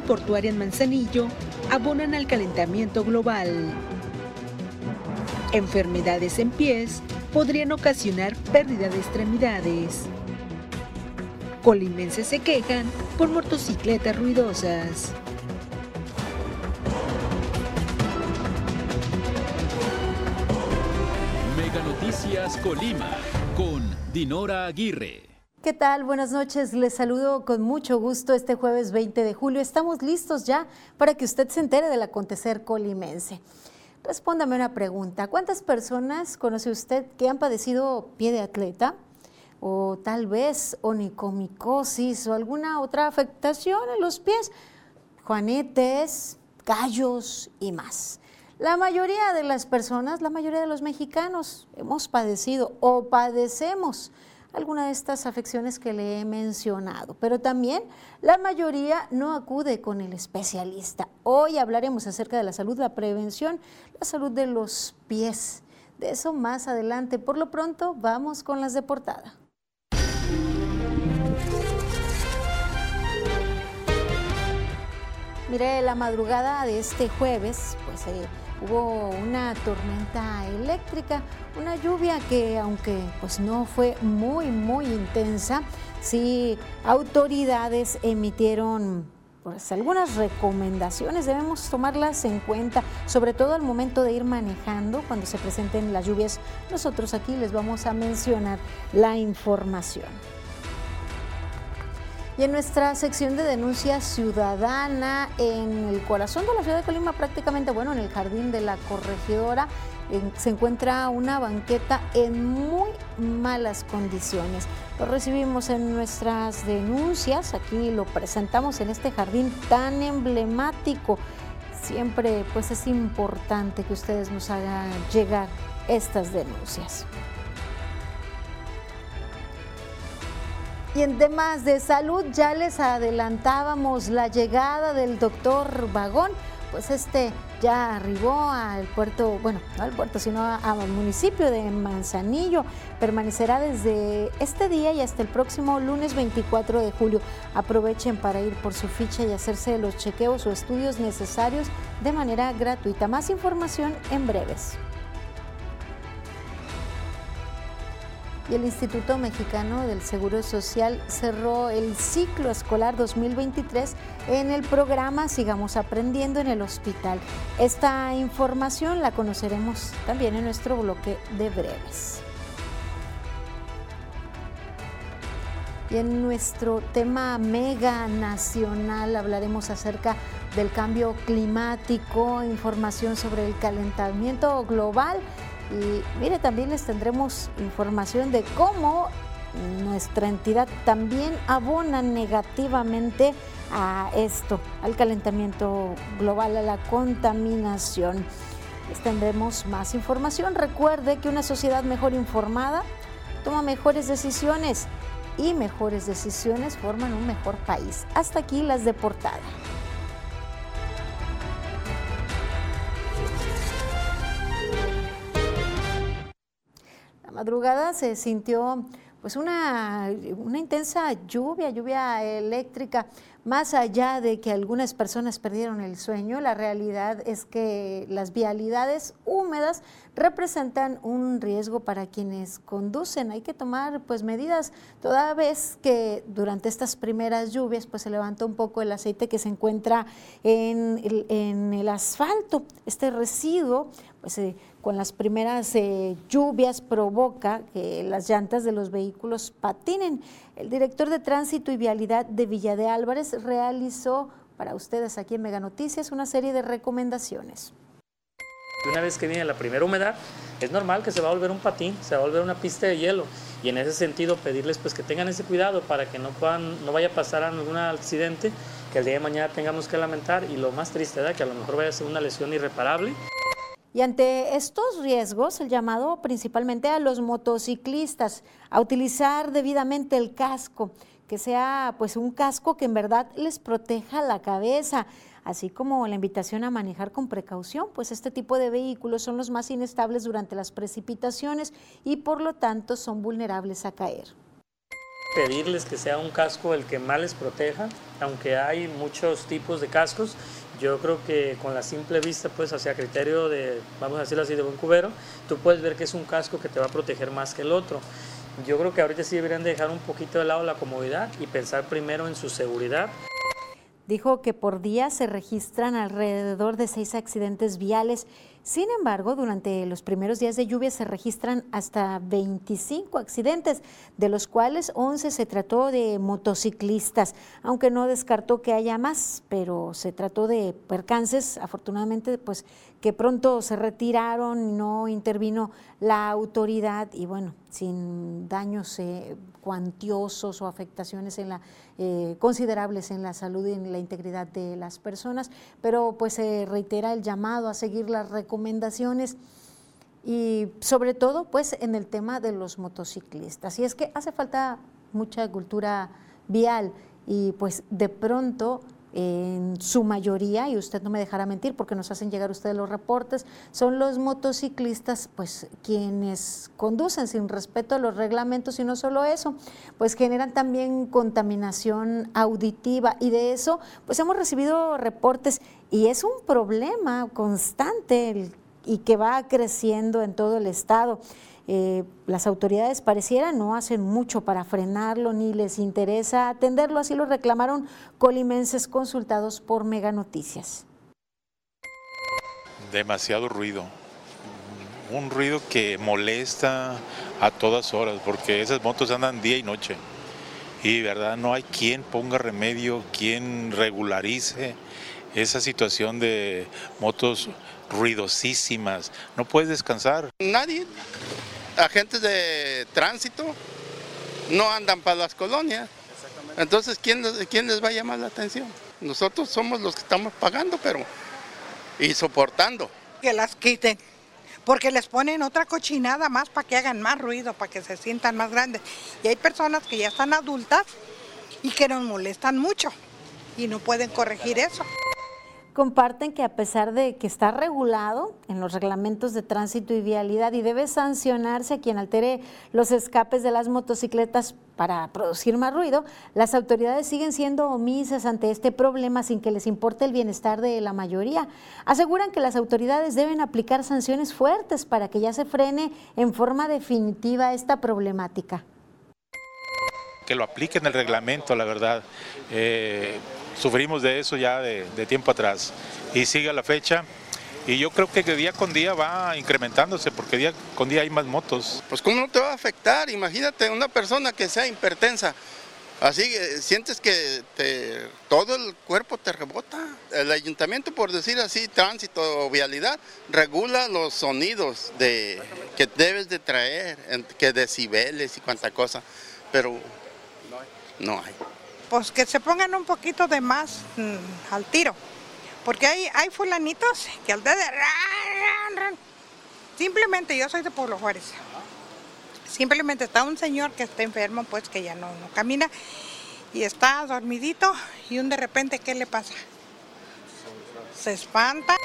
portuaria en Manzanillo abonan al calentamiento global. Enfermedades en pies podrían ocasionar pérdida de extremidades. Colimenses se quejan por motocicletas ruidosas. Mega Noticias Colima con Dinora Aguirre. ¿Qué tal? Buenas noches. Les saludo con mucho gusto este jueves 20 de julio. Estamos listos ya para que usted se entere del acontecer colimense. Respóndame una pregunta. ¿Cuántas personas conoce usted que han padecido pie de atleta? O tal vez onicomicosis o alguna otra afectación en los pies, juanetes, callos y más. La mayoría de las personas, la mayoría de los mexicanos hemos padecido o padecemos alguna de estas afecciones que le he mencionado, pero también la mayoría no acude con el especialista. Hoy hablaremos acerca de la salud, la prevención, la salud de los pies. De eso más adelante. Por lo pronto, vamos con las de portada. Mire, la madrugada de este jueves, pues eh, hubo una tormenta eléctrica, una lluvia que aunque pues no fue muy muy intensa, sí autoridades emitieron pues algunas recomendaciones debemos tomarlas en cuenta, sobre todo al momento de ir manejando cuando se presenten las lluvias. Nosotros aquí les vamos a mencionar la información. Y en nuestra sección de denuncia ciudadana, en el corazón de la ciudad de Colima, prácticamente, bueno, en el jardín de la corregidora, se encuentra una banqueta en muy malas condiciones. Lo recibimos en nuestras denuncias, aquí lo presentamos en este jardín tan emblemático. Siempre pues es importante que ustedes nos hagan llegar estas denuncias. Y en temas de salud ya les adelantábamos la llegada del doctor Vagón, pues este ya arribó al puerto, bueno, no al puerto, sino al municipio de Manzanillo. Permanecerá desde este día y hasta el próximo lunes 24 de julio. Aprovechen para ir por su ficha y hacerse los chequeos o estudios necesarios de manera gratuita. Más información en breves. Y el Instituto Mexicano del Seguro Social cerró el ciclo escolar 2023 en el programa Sigamos Aprendiendo en el Hospital. Esta información la conoceremos también en nuestro bloque de breves. Y en nuestro tema mega nacional hablaremos acerca del cambio climático, información sobre el calentamiento global y mire, también les tendremos información de cómo nuestra entidad también abona negativamente a esto, al calentamiento global, a la contaminación. Les tendremos más información. Recuerde que una sociedad mejor informada toma mejores decisiones y mejores decisiones forman un mejor país. Hasta aquí las de portada. Madrugada se sintió pues una, una, intensa lluvia, lluvia eléctrica. Más allá de que algunas personas perdieron el sueño, la realidad es que las vialidades húmedas representan un riesgo para quienes conducen. Hay que tomar pues medidas toda vez que durante estas primeras lluvias pues se levanta un poco el aceite que se encuentra en el, en el asfalto. Este residuo pues eh, con las primeras eh, lluvias provoca que las llantas de los vehículos patinen. El director de Tránsito y Vialidad de Villa de Álvarez realizó para ustedes aquí en Mega Noticias una serie de recomendaciones. Una vez que viene la primera humedad, es normal que se va a volver un patín, se va a volver una pista de hielo y en ese sentido pedirles pues que tengan ese cuidado para que no puedan, no vaya a pasar algún accidente que el día de mañana tengamos que lamentar y lo más triste es que a lo mejor vaya a ser una lesión irreparable. Y ante estos riesgos, el llamado principalmente a los motociclistas a utilizar debidamente el casco, que sea pues un casco que en verdad les proteja la cabeza, así como la invitación a manejar con precaución, pues este tipo de vehículos son los más inestables durante las precipitaciones y por lo tanto son vulnerables a caer. pedirles que sea un casco el que más les proteja, aunque hay muchos tipos de cascos. Yo creo que con la simple vista, pues hacia criterio de, vamos a decirlo así, de buen cubero, tú puedes ver que es un casco que te va a proteger más que el otro. Yo creo que ahorita sí deberían dejar un poquito de lado la comodidad y pensar primero en su seguridad. Dijo que por día se registran alrededor de seis accidentes viales sin embargo, durante los primeros días de lluvia se registran hasta 25 accidentes, de los cuales 11 se trató de motociclistas, aunque no descartó que haya más, pero se trató de percances, afortunadamente, pues que pronto se retiraron, no intervino la autoridad y bueno, sin daños eh, cuantiosos o afectaciones en la, eh, considerables en la salud y en la integridad de las personas, pero pues se reitera el llamado a seguir las recomendaciones y sobre todo pues en el tema de los motociclistas. Y es que hace falta mucha cultura vial y pues de pronto en su mayoría, y usted no me dejará mentir porque nos hacen llegar ustedes los reportes, son los motociclistas pues quienes conducen sin respeto a los reglamentos y no solo eso, pues generan también contaminación auditiva y de eso pues hemos recibido reportes y es un problema constante y que va creciendo en todo el estado. Eh, las autoridades parecieran no hacen mucho para frenarlo ni les interesa atenderlo, así lo reclamaron colimenses consultados por Mega Noticias. Demasiado ruido, un ruido que molesta a todas horas, porque esas motos andan día y noche. Y verdad, no hay quien ponga remedio, quien regularice esa situación de motos ruidosísimas. No puedes descansar. Nadie agentes de tránsito no andan para las colonias. Entonces, ¿quién, ¿quién les va a llamar la atención? Nosotros somos los que estamos pagando, pero y soportando. Que las quiten, porque les ponen otra cochinada más para que hagan más ruido, para que se sientan más grandes. Y hay personas que ya están adultas y que nos molestan mucho y no pueden corregir eso comparten que a pesar de que está regulado en los reglamentos de tránsito y vialidad y debe sancionarse a quien altere los escapes de las motocicletas para producir más ruido, las autoridades siguen siendo omisas ante este problema sin que les importe el bienestar de la mayoría. Aseguran que las autoridades deben aplicar sanciones fuertes para que ya se frene en forma definitiva esta problemática. Que lo apliquen el reglamento, la verdad. Eh, sufrimos de eso ya de, tiempo atrás y sigue la fecha. Y yo creo que día con día va incrementándose porque día con día hay más motos. Pues ¿cómo no te va a afectar? Imagínate una persona que sea hipertensa. Así sientes que todo el cuerpo te rebota. El ayuntamiento, por decir así, tránsito o vialidad, regula los sonidos de, que debes de traer, que decibeles y cuánta cosa, pero no hay pues que se pongan un poquito de más mm, al tiro. Porque hay, hay fulanitos que al de... Simplemente yo soy de Pueblo Juárez. Simplemente está un señor que está enfermo, pues que ya no, no camina y está dormidito y un de repente, ¿qué le pasa? Se espanta.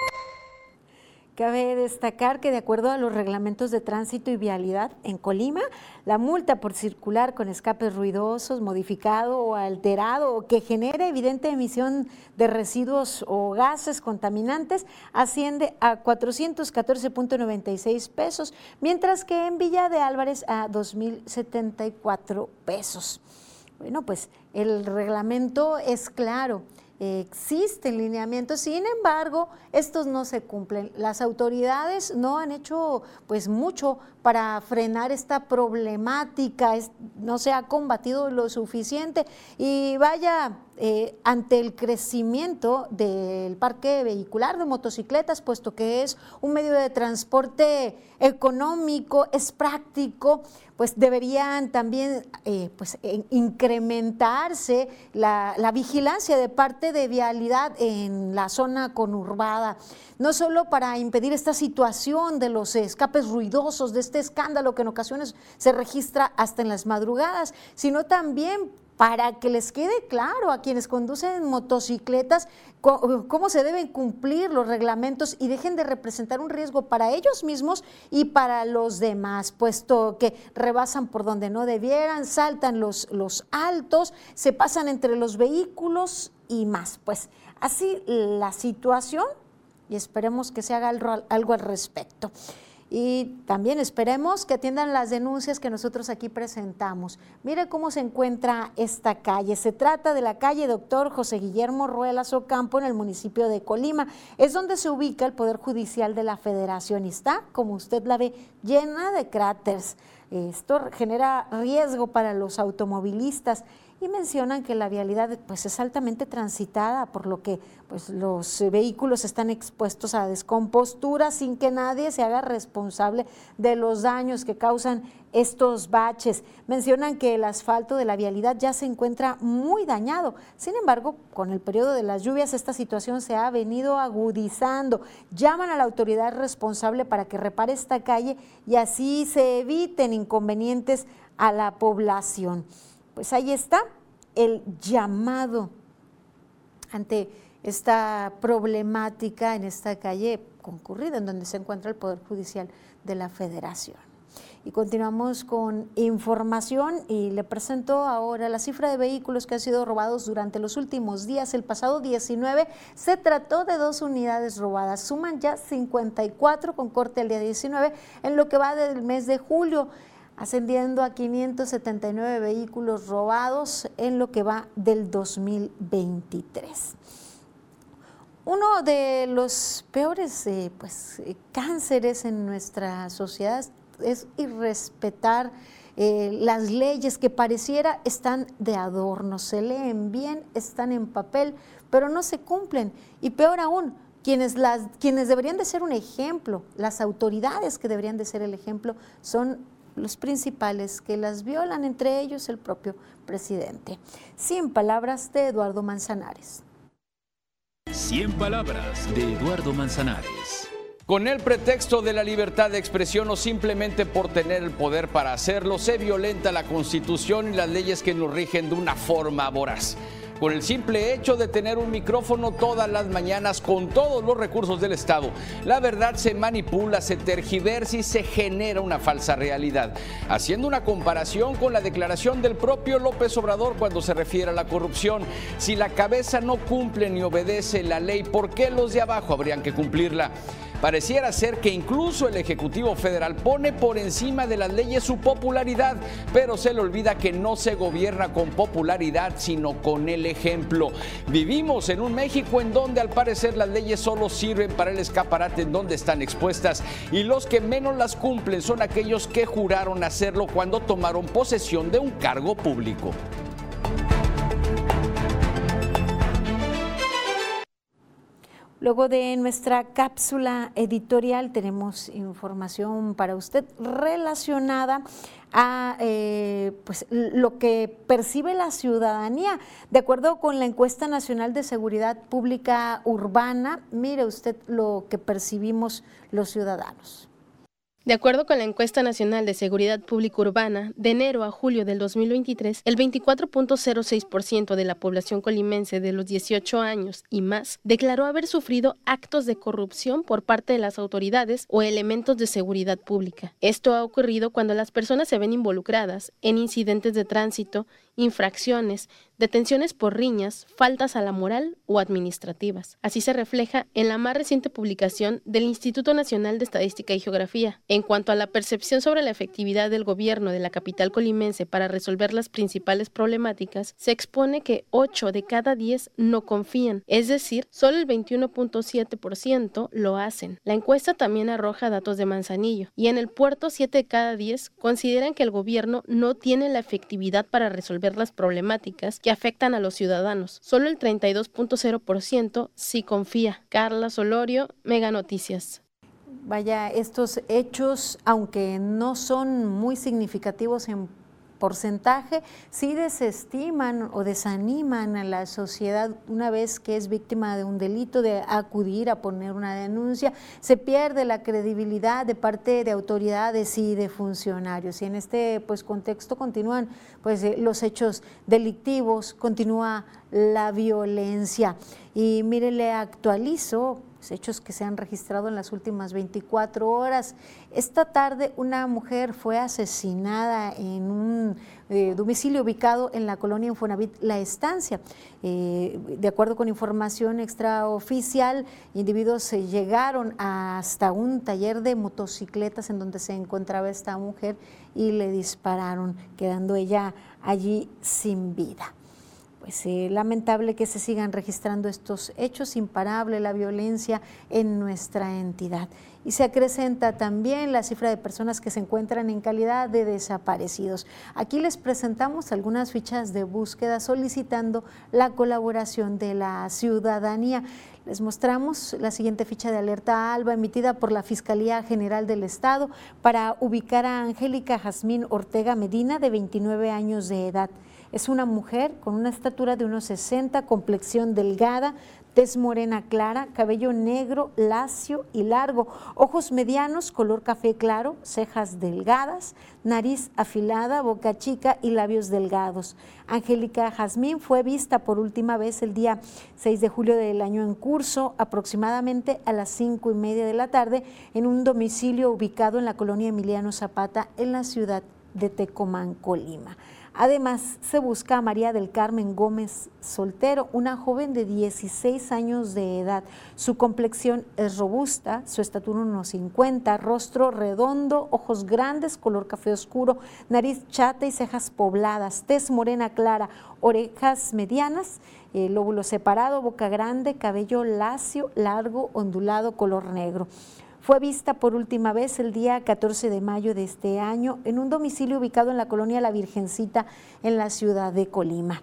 Cabe destacar que de acuerdo a los reglamentos de tránsito y vialidad en Colima, la multa por circular con escapes ruidosos, modificado o alterado o que genere evidente emisión de residuos o gases contaminantes asciende a 414.96 pesos, mientras que en Villa de Álvarez a 2.074 pesos. Bueno, pues el reglamento es claro existen lineamientos, sin embargo, estos no se cumplen. Las autoridades no han hecho pues mucho para frenar esta problemática, no se ha combatido lo suficiente. Y vaya, eh, ante el crecimiento del parque vehicular de motocicletas, puesto que es un medio de transporte económico, es práctico, pues deberían también eh, pues, incrementarse la, la vigilancia de parte de vialidad en la zona conurbada no solo para impedir esta situación de los escapes ruidosos, de este escándalo que en ocasiones se registra hasta en las madrugadas, sino también para que les quede claro a quienes conducen motocicletas cómo se deben cumplir los reglamentos y dejen de representar un riesgo para ellos mismos y para los demás, puesto que rebasan por donde no debieran, saltan los, los altos, se pasan entre los vehículos y más. Pues así la situación y esperemos que se haga algo al respecto. Y también esperemos que atiendan las denuncias que nosotros aquí presentamos. Mire cómo se encuentra esta calle. Se trata de la calle Doctor José Guillermo Ruelas Ocampo en el municipio de Colima. Es donde se ubica el Poder Judicial de la Federación y está, como usted la ve, llena de cráteres. Esto genera riesgo para los automovilistas y mencionan que la vialidad pues, es altamente transitada, por lo que pues, los vehículos están expuestos a descompostura sin que nadie se haga responsable de los daños que causan estos baches. Mencionan que el asfalto de la vialidad ya se encuentra muy dañado. Sin embargo, con el periodo de las lluvias esta situación se ha venido agudizando. Llaman a la autoridad responsable para que repare esta calle y así se eviten inconvenientes a la población pues ahí está el llamado ante esta problemática en esta calle concurrida en donde se encuentra el Poder Judicial de la Federación. Y continuamos con información y le presento ahora la cifra de vehículos que han sido robados durante los últimos días. El pasado 19 se trató de dos unidades robadas. Suman ya 54 con corte el día 19 en lo que va del mes de julio ascendiendo a 579 vehículos robados en lo que va del 2023. Uno de los peores eh, pues, eh, cánceres en nuestra sociedad es irrespetar eh, las leyes que pareciera están de adorno, se leen bien, están en papel, pero no se cumplen. Y peor aún, quienes, las, quienes deberían de ser un ejemplo, las autoridades que deberían de ser el ejemplo, son los principales que las violan, entre ellos el propio presidente. Cien palabras de Eduardo Manzanares. Cien palabras de Eduardo Manzanares. Con el pretexto de la libertad de expresión o simplemente por tener el poder para hacerlo, se violenta la constitución y las leyes que nos rigen de una forma voraz con el simple hecho de tener un micrófono todas las mañanas con todos los recursos del Estado. La verdad se manipula, se tergiversa y se genera una falsa realidad. Haciendo una comparación con la declaración del propio López Obrador cuando se refiere a la corrupción, si la cabeza no cumple ni obedece la ley, ¿por qué los de abajo habrían que cumplirla? Pareciera ser que incluso el Ejecutivo Federal pone por encima de las leyes su popularidad, pero se le olvida que no se gobierna con popularidad, sino con el ejemplo. Vivimos en un México en donde al parecer las leyes solo sirven para el escaparate en donde están expuestas y los que menos las cumplen son aquellos que juraron hacerlo cuando tomaron posesión de un cargo público. Luego de nuestra cápsula editorial tenemos información para usted relacionada a eh, pues, lo que percibe la ciudadanía. De acuerdo con la encuesta nacional de seguridad pública urbana, mire usted lo que percibimos los ciudadanos. De acuerdo con la encuesta nacional de seguridad pública urbana, de enero a julio del 2023, el 24.06% de la población colimense de los 18 años y más declaró haber sufrido actos de corrupción por parte de las autoridades o elementos de seguridad pública. Esto ha ocurrido cuando las personas se ven involucradas en incidentes de tránsito infracciones, detenciones por riñas, faltas a la moral o administrativas. Así se refleja en la más reciente publicación del Instituto Nacional de Estadística y Geografía. En cuanto a la percepción sobre la efectividad del gobierno de la capital colimense para resolver las principales problemáticas, se expone que 8 de cada 10 no confían, es decir, solo el 21.7% lo hacen. La encuesta también arroja datos de Manzanillo y en el puerto 7 de cada 10 consideran que el gobierno no tiene la efectividad para resolver las problemáticas que afectan a los ciudadanos. Solo el 32.0% sí confía. Carla Solorio, Mega Noticias. Vaya, estos hechos, aunque no son muy significativos en porcentaje sí desestiman o desaniman a la sociedad una vez que es víctima de un delito de acudir a poner una denuncia, se pierde la credibilidad de parte de autoridades y de funcionarios. Y en este pues contexto continúan pues eh, los hechos delictivos, continúa la violencia y mire le actualizo hechos que se han registrado en las últimas 24 horas. Esta tarde una mujer fue asesinada en un eh, domicilio ubicado en la colonia Infonavit La Estancia. Eh, de acuerdo con información extraoficial, individuos llegaron hasta un taller de motocicletas en donde se encontraba esta mujer y le dispararon, quedando ella allí sin vida. Es pues, lamentable que se sigan registrando estos hechos, imparable la violencia en nuestra entidad. Y se acrecenta también la cifra de personas que se encuentran en calidad de desaparecidos. Aquí les presentamos algunas fichas de búsqueda solicitando la colaboración de la ciudadanía. Les mostramos la siguiente ficha de alerta ALBA emitida por la Fiscalía General del Estado para ubicar a Angélica Jazmín Ortega Medina, de 29 años de edad. Es una mujer con una estatura de unos 60, complexión delgada, tez morena clara, cabello negro, lacio y largo, ojos medianos, color café claro, cejas delgadas, nariz afilada, boca chica y labios delgados. Angélica Jazmín fue vista por última vez el día 6 de julio del año en curso, aproximadamente a las cinco y media de la tarde, en un domicilio ubicado en la colonia Emiliano Zapata, en la ciudad de Tecomán, Colima. Además, se busca a María del Carmen Gómez Soltero, una joven de 16 años de edad. Su complexión es robusta, su estatura unos 50, rostro redondo, ojos grandes, color café oscuro, nariz chata y cejas pobladas, tez morena clara, orejas medianas, lóbulo separado, boca grande, cabello lacio, largo, ondulado, color negro. Fue vista por última vez el día 14 de mayo de este año en un domicilio ubicado en la colonia La Virgencita en la ciudad de Colima.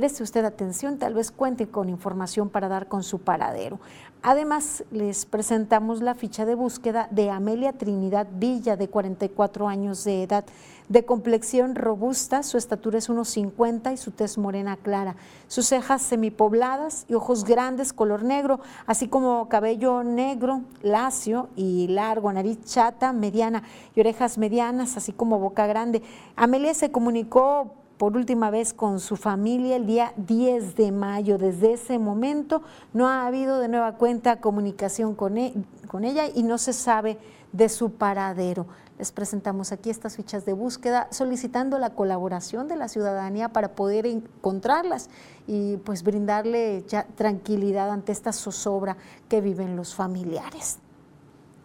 Preste usted atención, tal vez cuente con información para dar con su paradero. Además, les presentamos la ficha de búsqueda de Amelia Trinidad Villa, de 44 años de edad, de complexión robusta, su estatura es unos 50 y su tez morena clara, sus cejas semipobladas y ojos grandes color negro, así como cabello negro, lacio y largo, nariz chata, mediana y orejas medianas, así como boca grande. Amelia se comunicó por última vez con su familia el día 10 de mayo. Desde ese momento no ha habido de nueva cuenta comunicación con, e, con ella y no se sabe de su paradero. Les presentamos aquí estas fichas de búsqueda solicitando la colaboración de la ciudadanía para poder encontrarlas y pues brindarle ya tranquilidad ante esta zozobra que viven los familiares.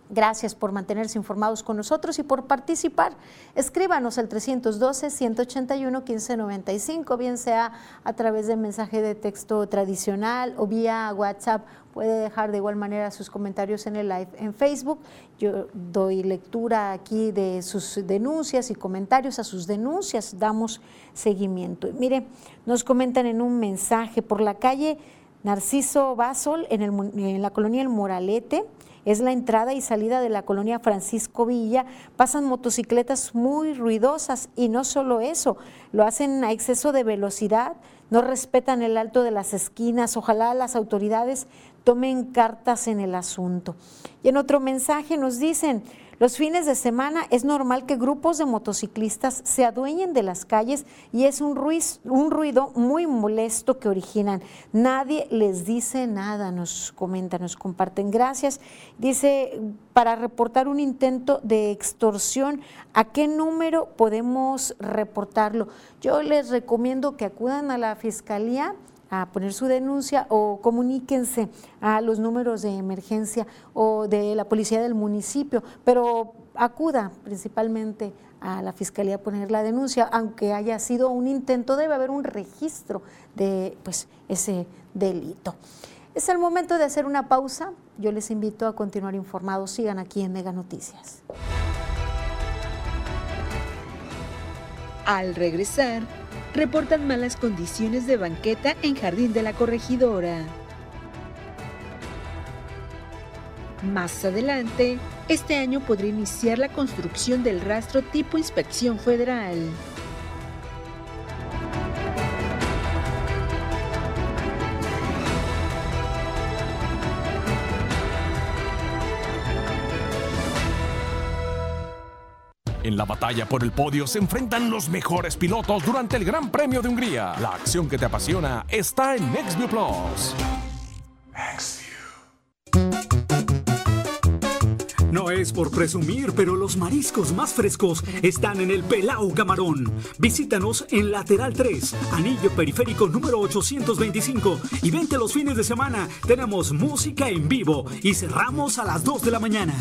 Gracias por mantenerse informados con nosotros y por participar. Escríbanos al 312-181-1595, bien sea a través de mensaje de texto tradicional o vía WhatsApp. Puede dejar de igual manera sus comentarios en el live en Facebook. Yo doy lectura aquí de sus denuncias y comentarios a sus denuncias. Damos seguimiento. Mire, nos comentan en un mensaje por la calle Narciso Basol en, en la colonia El Moralete es la entrada y salida de la colonia Francisco Villa, pasan motocicletas muy ruidosas y no solo eso, lo hacen a exceso de velocidad, no respetan el alto de las esquinas, ojalá las autoridades tomen cartas en el asunto. Y en otro mensaje nos dicen, los fines de semana es normal que grupos de motociclistas se adueñen de las calles y es un, un ruido muy molesto que originan. Nadie les dice nada, nos comentan, nos comparten. Gracias. Dice, para reportar un intento de extorsión, ¿a qué número podemos reportarlo? Yo les recomiendo que acudan a la fiscalía a poner su denuncia o comuníquense a los números de emergencia o de la policía del municipio, pero acuda principalmente a la fiscalía a poner la denuncia, aunque haya sido un intento, debe haber un registro de pues, ese delito. Es el momento de hacer una pausa. Yo les invito a continuar informados. Sigan aquí en Mega Noticias. Al regresar, reportan malas condiciones de banqueta en Jardín de la Corregidora. Más adelante, este año podría iniciar la construcción del rastro tipo inspección federal. En la batalla por el podio se enfrentan los mejores pilotos durante el Gran Premio de Hungría. La acción que te apasiona está en NextView Plus. No es por presumir, pero los mariscos más frescos están en el Pelau Camarón. Visítanos en Lateral 3, Anillo Periférico número 825 y vente los fines de semana. Tenemos música en vivo y cerramos a las 2 de la mañana.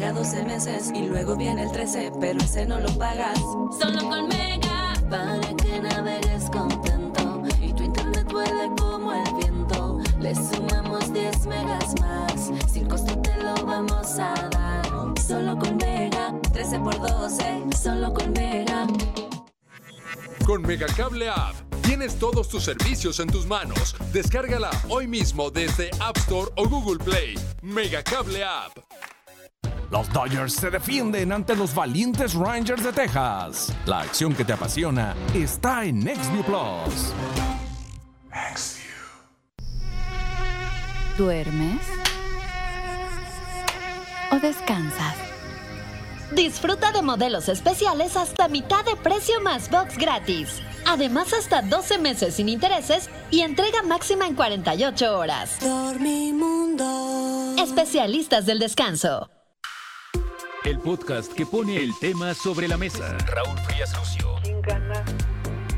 Paga 12 meses y luego viene el 13, pero ese no lo pagas. Solo con Mega, para que navegues contento y tu internet vuele como el viento. Le sumamos 10 megas más, sin costo te lo vamos a dar. Solo con Mega, 13 por 12, solo con Mega. Con Megacable App tienes todos tus servicios en tus manos. Descárgala hoy mismo desde App Store o Google Play. Megacable App. Los Dodgers se defienden ante los valientes Rangers de Texas. La acción que te apasiona está en NextView Plus. ¿Duermes? ¿O descansas? Disfruta de modelos especiales hasta mitad de precio más box gratis. Además, hasta 12 meses sin intereses y entrega máxima en 48 horas. Dormimundo. Especialistas del descanso. El podcast que pone el tema sobre la mesa. Raúl Frías Lucio. ¿Quién gana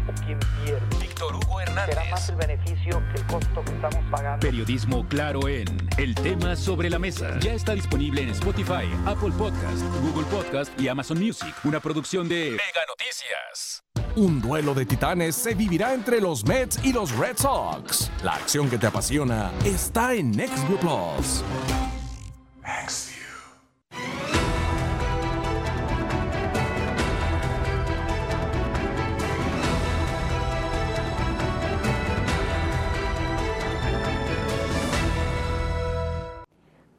o quién pierde? Víctor Hugo Hernández. Será más el beneficio que el costo que estamos pagando. Periodismo claro en El tema sobre la mesa. Ya está disponible en Spotify, Apple Podcast, Google Podcast y Amazon Music. Una producción de Mega Noticias. Un duelo de titanes se vivirá entre los Mets y los Red Sox. La acción que te apasiona está en NextView Plus.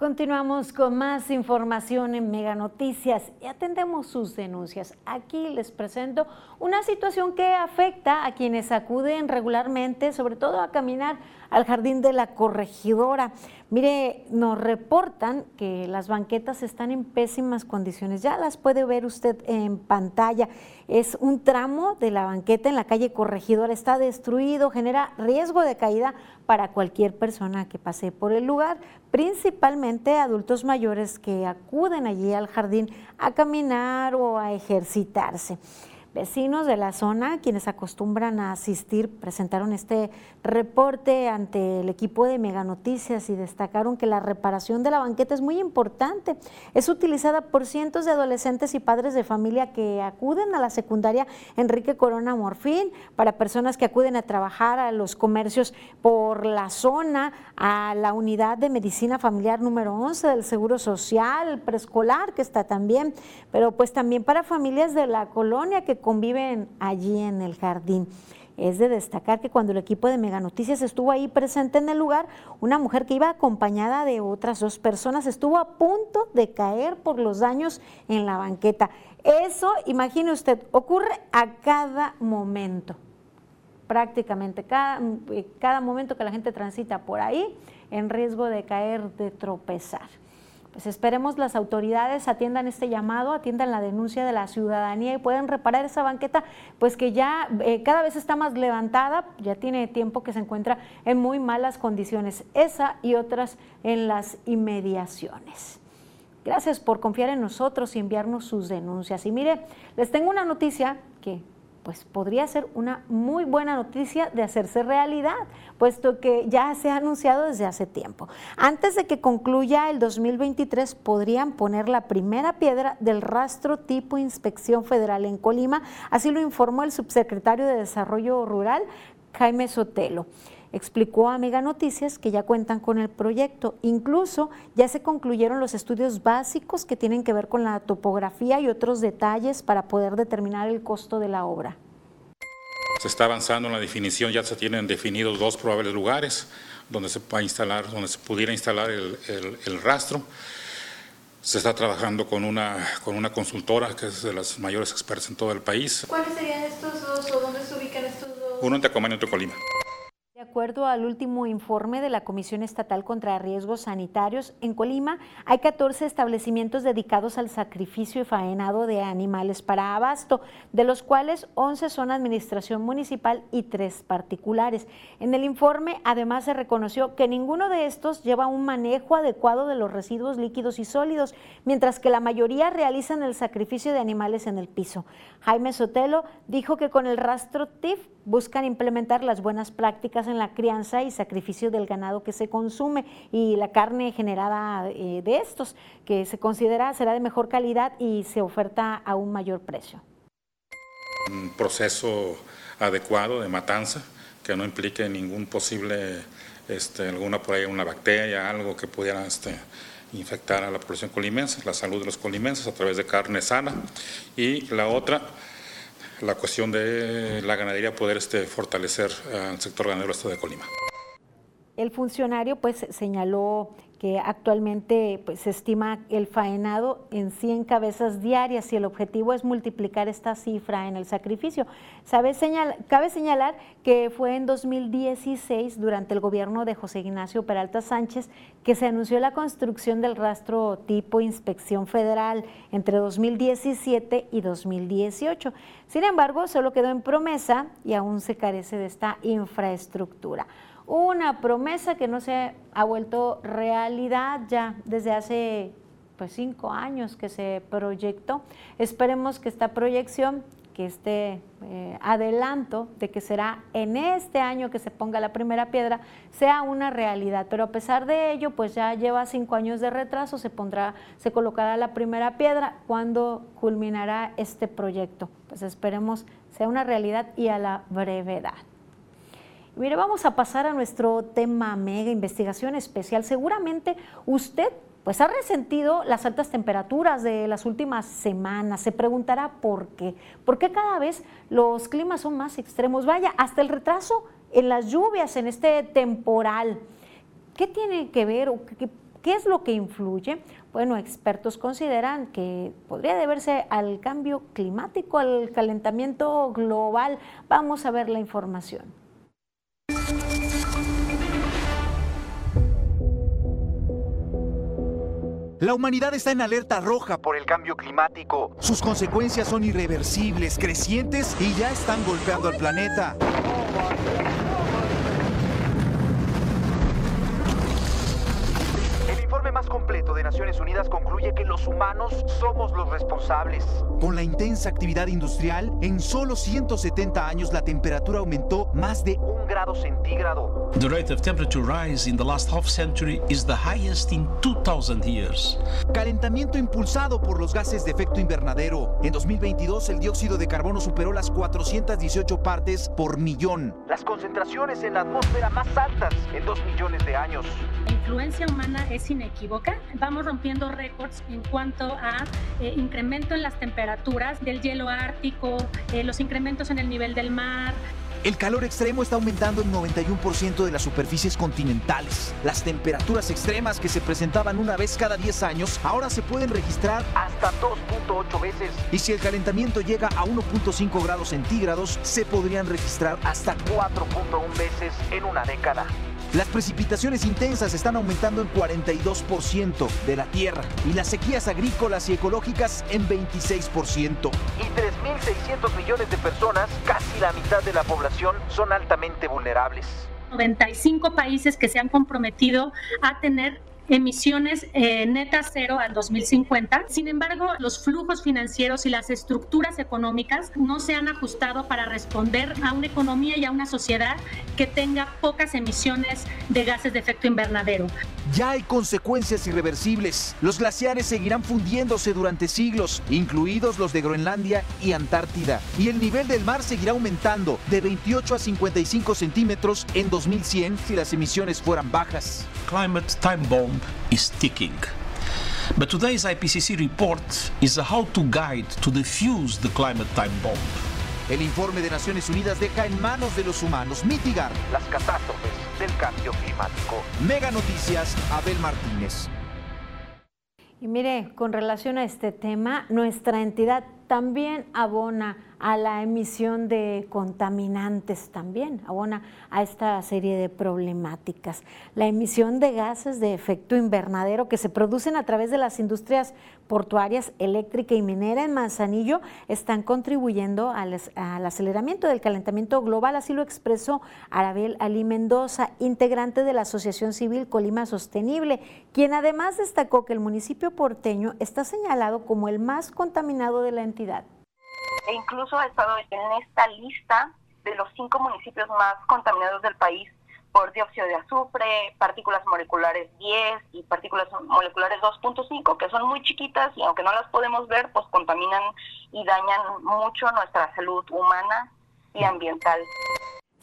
Continuamos con más información en Mega Noticias y atendemos sus denuncias. Aquí les presento una situación que afecta a quienes acuden regularmente, sobre todo a caminar al jardín de la corregidora. Mire, nos reportan que las banquetas están en pésimas condiciones. Ya las puede ver usted en pantalla. Es un tramo de la banqueta en la calle Corregidora. Está destruido, genera riesgo de caída para cualquier persona que pase por el lugar, principalmente adultos mayores que acuden allí al jardín a caminar o a ejercitarse. Vecinos de la zona, quienes acostumbran a asistir, presentaron este reporte ante el equipo de Mega Noticias y destacaron que la reparación de la banqueta es muy importante. Es utilizada por cientos de adolescentes y padres de familia que acuden a la secundaria Enrique Corona Morfín, para personas que acuden a trabajar a los comercios por la zona, a la unidad de medicina familiar número 11 del Seguro Social, preescolar que está también, pero pues también para familias de la colonia que conviven allí en el jardín. Es de destacar que cuando el equipo de Mega Noticias estuvo ahí presente en el lugar, una mujer que iba acompañada de otras dos personas estuvo a punto de caer por los daños en la banqueta. Eso, imagine usted, ocurre a cada momento, prácticamente cada, cada momento que la gente transita por ahí en riesgo de caer, de tropezar pues esperemos las autoridades atiendan este llamado, atiendan la denuncia de la ciudadanía y pueden reparar esa banqueta, pues que ya eh, cada vez está más levantada, ya tiene tiempo que se encuentra en muy malas condiciones, esa y otras en las inmediaciones. Gracias por confiar en nosotros y enviarnos sus denuncias. Y mire, les tengo una noticia que pues podría ser una muy buena noticia de hacerse realidad, puesto que ya se ha anunciado desde hace tiempo. Antes de que concluya el 2023, podrían poner la primera piedra del rastro tipo inspección federal en Colima, así lo informó el subsecretario de Desarrollo Rural, Jaime Sotelo explicó a Mega Noticias que ya cuentan con el proyecto. Incluso ya se concluyeron los estudios básicos que tienen que ver con la topografía y otros detalles para poder determinar el costo de la obra. Se está avanzando en la definición, ya se tienen definidos dos probables lugares donde se pueda instalar, donde se pudiera instalar el, el rastro. Se está trabajando con una, con una consultora que es de las mayores expertas en todo el país. ¿Cuáles serían estos dos o dónde se ubican estos dos? Uno en Tecomán y otro en Colima. De acuerdo al último informe de la Comisión Estatal contra Riesgos Sanitarios, en Colima hay 14 establecimientos dedicados al sacrificio y faenado de animales para abasto, de los cuales 11 son administración municipal y 3 particulares. En el informe además se reconoció que ninguno de estos lleva un manejo adecuado de los residuos líquidos y sólidos, mientras que la mayoría realizan el sacrificio de animales en el piso. Jaime Sotelo dijo que con el rastro TIF buscan implementar las buenas prácticas en la crianza y sacrificio del ganado que se consume y la carne generada eh, de estos, que se considera será de mejor calidad y se oferta a un mayor precio. Un proceso adecuado de matanza que no implique ningún posible, este, alguna por ahí, una bacteria, algo que pudiera este, infectar a la población colimense, la salud de los colimenses a través de carne sana. Y la otra, la cuestión de la ganadería, poder este, fortalecer al sector ganadero este de Colima. El funcionario pues señaló que actualmente pues, se estima el faenado en 100 cabezas diarias y el objetivo es multiplicar esta cifra en el sacrificio. ¿Sabe cabe señalar que fue en 2016, durante el gobierno de José Ignacio Peralta Sánchez, que se anunció la construcción del rastro tipo inspección federal entre 2017 y 2018. Sin embargo, solo quedó en promesa y aún se carece de esta infraestructura una promesa que no se ha vuelto realidad ya desde hace pues cinco años que se proyectó. Esperemos que esta proyección, que este adelanto de que será en este año que se ponga la primera piedra, sea una realidad. Pero a pesar de ello, pues ya lleva cinco años de retraso, se pondrá, se colocará la primera piedra cuando culminará este proyecto. Pues esperemos sea una realidad y a la brevedad. Mire, vamos a pasar a nuestro tema mega investigación especial. Seguramente usted pues ha resentido las altas temperaturas de las últimas semanas. Se preguntará por qué. ¿Por qué cada vez los climas son más extremos? Vaya, hasta el retraso en las lluvias, en este temporal. ¿Qué tiene que ver o qué, qué es lo que influye? Bueno, expertos consideran que podría deberse al cambio climático, al calentamiento global. Vamos a ver la información. La humanidad está en alerta roja por el cambio climático. Sus consecuencias son irreversibles, crecientes y ya están golpeando al planeta. Más completo de Naciones Unidas concluye que los humanos somos los responsables. Con la intensa actividad industrial, en solo 170 años la temperatura aumentó más de un grado centígrado. The rate of temperature rise in the last half century is the highest in 2000 years. Calentamiento impulsado por los gases de efecto invernadero. En 2022 el dióxido de carbono superó las 418 partes por millón. Las concentraciones en la atmósfera más altas en 2 millones de años. Influencia humana es inequívoca. Vamos rompiendo récords en cuanto a eh, incremento en las temperaturas del hielo ártico, eh, los incrementos en el nivel del mar. El calor extremo está aumentando en 91% de las superficies continentales. Las temperaturas extremas que se presentaban una vez cada 10 años ahora se pueden registrar hasta 2.8 veces. Y si el calentamiento llega a 1.5 grados centígrados, se podrían registrar hasta 4.1 veces en una década. Las precipitaciones intensas están aumentando en 42% de la tierra y las sequías agrícolas y ecológicas en 26%. Y 3.600 millones de personas, casi la mitad de la población, son altamente vulnerables. 95 países que se han comprometido a tener emisiones eh, netas cero al 2050. Sin embargo, los flujos financieros y las estructuras económicas no se han ajustado para responder a una economía y a una sociedad que tenga pocas emisiones de gases de efecto invernadero. Ya hay consecuencias irreversibles. Los glaciares seguirán fundiéndose durante siglos, incluidos los de Groenlandia y Antártida. Y el nivel del mar seguirá aumentando de 28 a 55 centímetros en 2100 si las emisiones fueran bajas. Climate Time Bomb is ticking. But today's IPCC report is a how-to guide to defuse the climate time bomb. El informe de Naciones Unidas deja en manos de los humanos mitigar las catástrofes del cambio climático. Mega Noticias, Abel Martínez. Y mire, con relación a este tema, nuestra entidad también abona a la emisión de contaminantes también, abona a esta serie de problemáticas. La emisión de gases de efecto invernadero que se producen a través de las industrias portuarias, eléctrica y minera en Manzanillo están contribuyendo al, aceleramiento del calentamiento global, así lo expresó Arabel Ali Mendoza, integrante de la Asociación Civil Colima Sostenible, quien además destacó que el municipio porteño está señalado como el más contaminado de la entidad e incluso ha estado en esta lista de los cinco municipios más contaminados del país por dióxido de azufre, partículas moleculares 10 y partículas moleculares 2.5, que son muy chiquitas y aunque no las podemos ver, pues contaminan y dañan mucho nuestra salud humana y ambiental.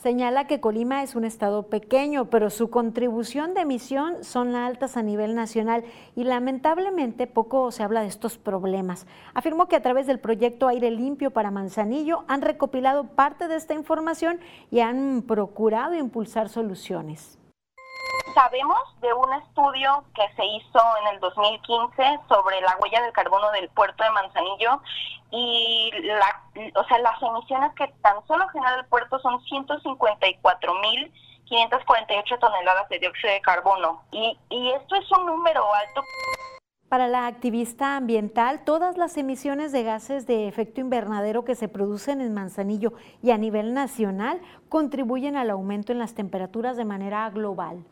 Señala que Colima es un estado pequeño, pero su contribución de emisión son altas a nivel nacional y lamentablemente poco se habla de estos problemas. Afirmó que a través del proyecto Aire Limpio para Manzanillo han recopilado parte de esta información y han procurado impulsar soluciones. Sabemos de un estudio que se hizo en el 2015 sobre la huella del carbono del puerto de Manzanillo y la, o sea, las emisiones que tan solo genera el puerto son 154.548 toneladas de dióxido de carbono. Y, y esto es un número alto. Para la activista ambiental, todas las emisiones de gases de efecto invernadero que se producen en Manzanillo y a nivel nacional contribuyen al aumento en las temperaturas de manera global.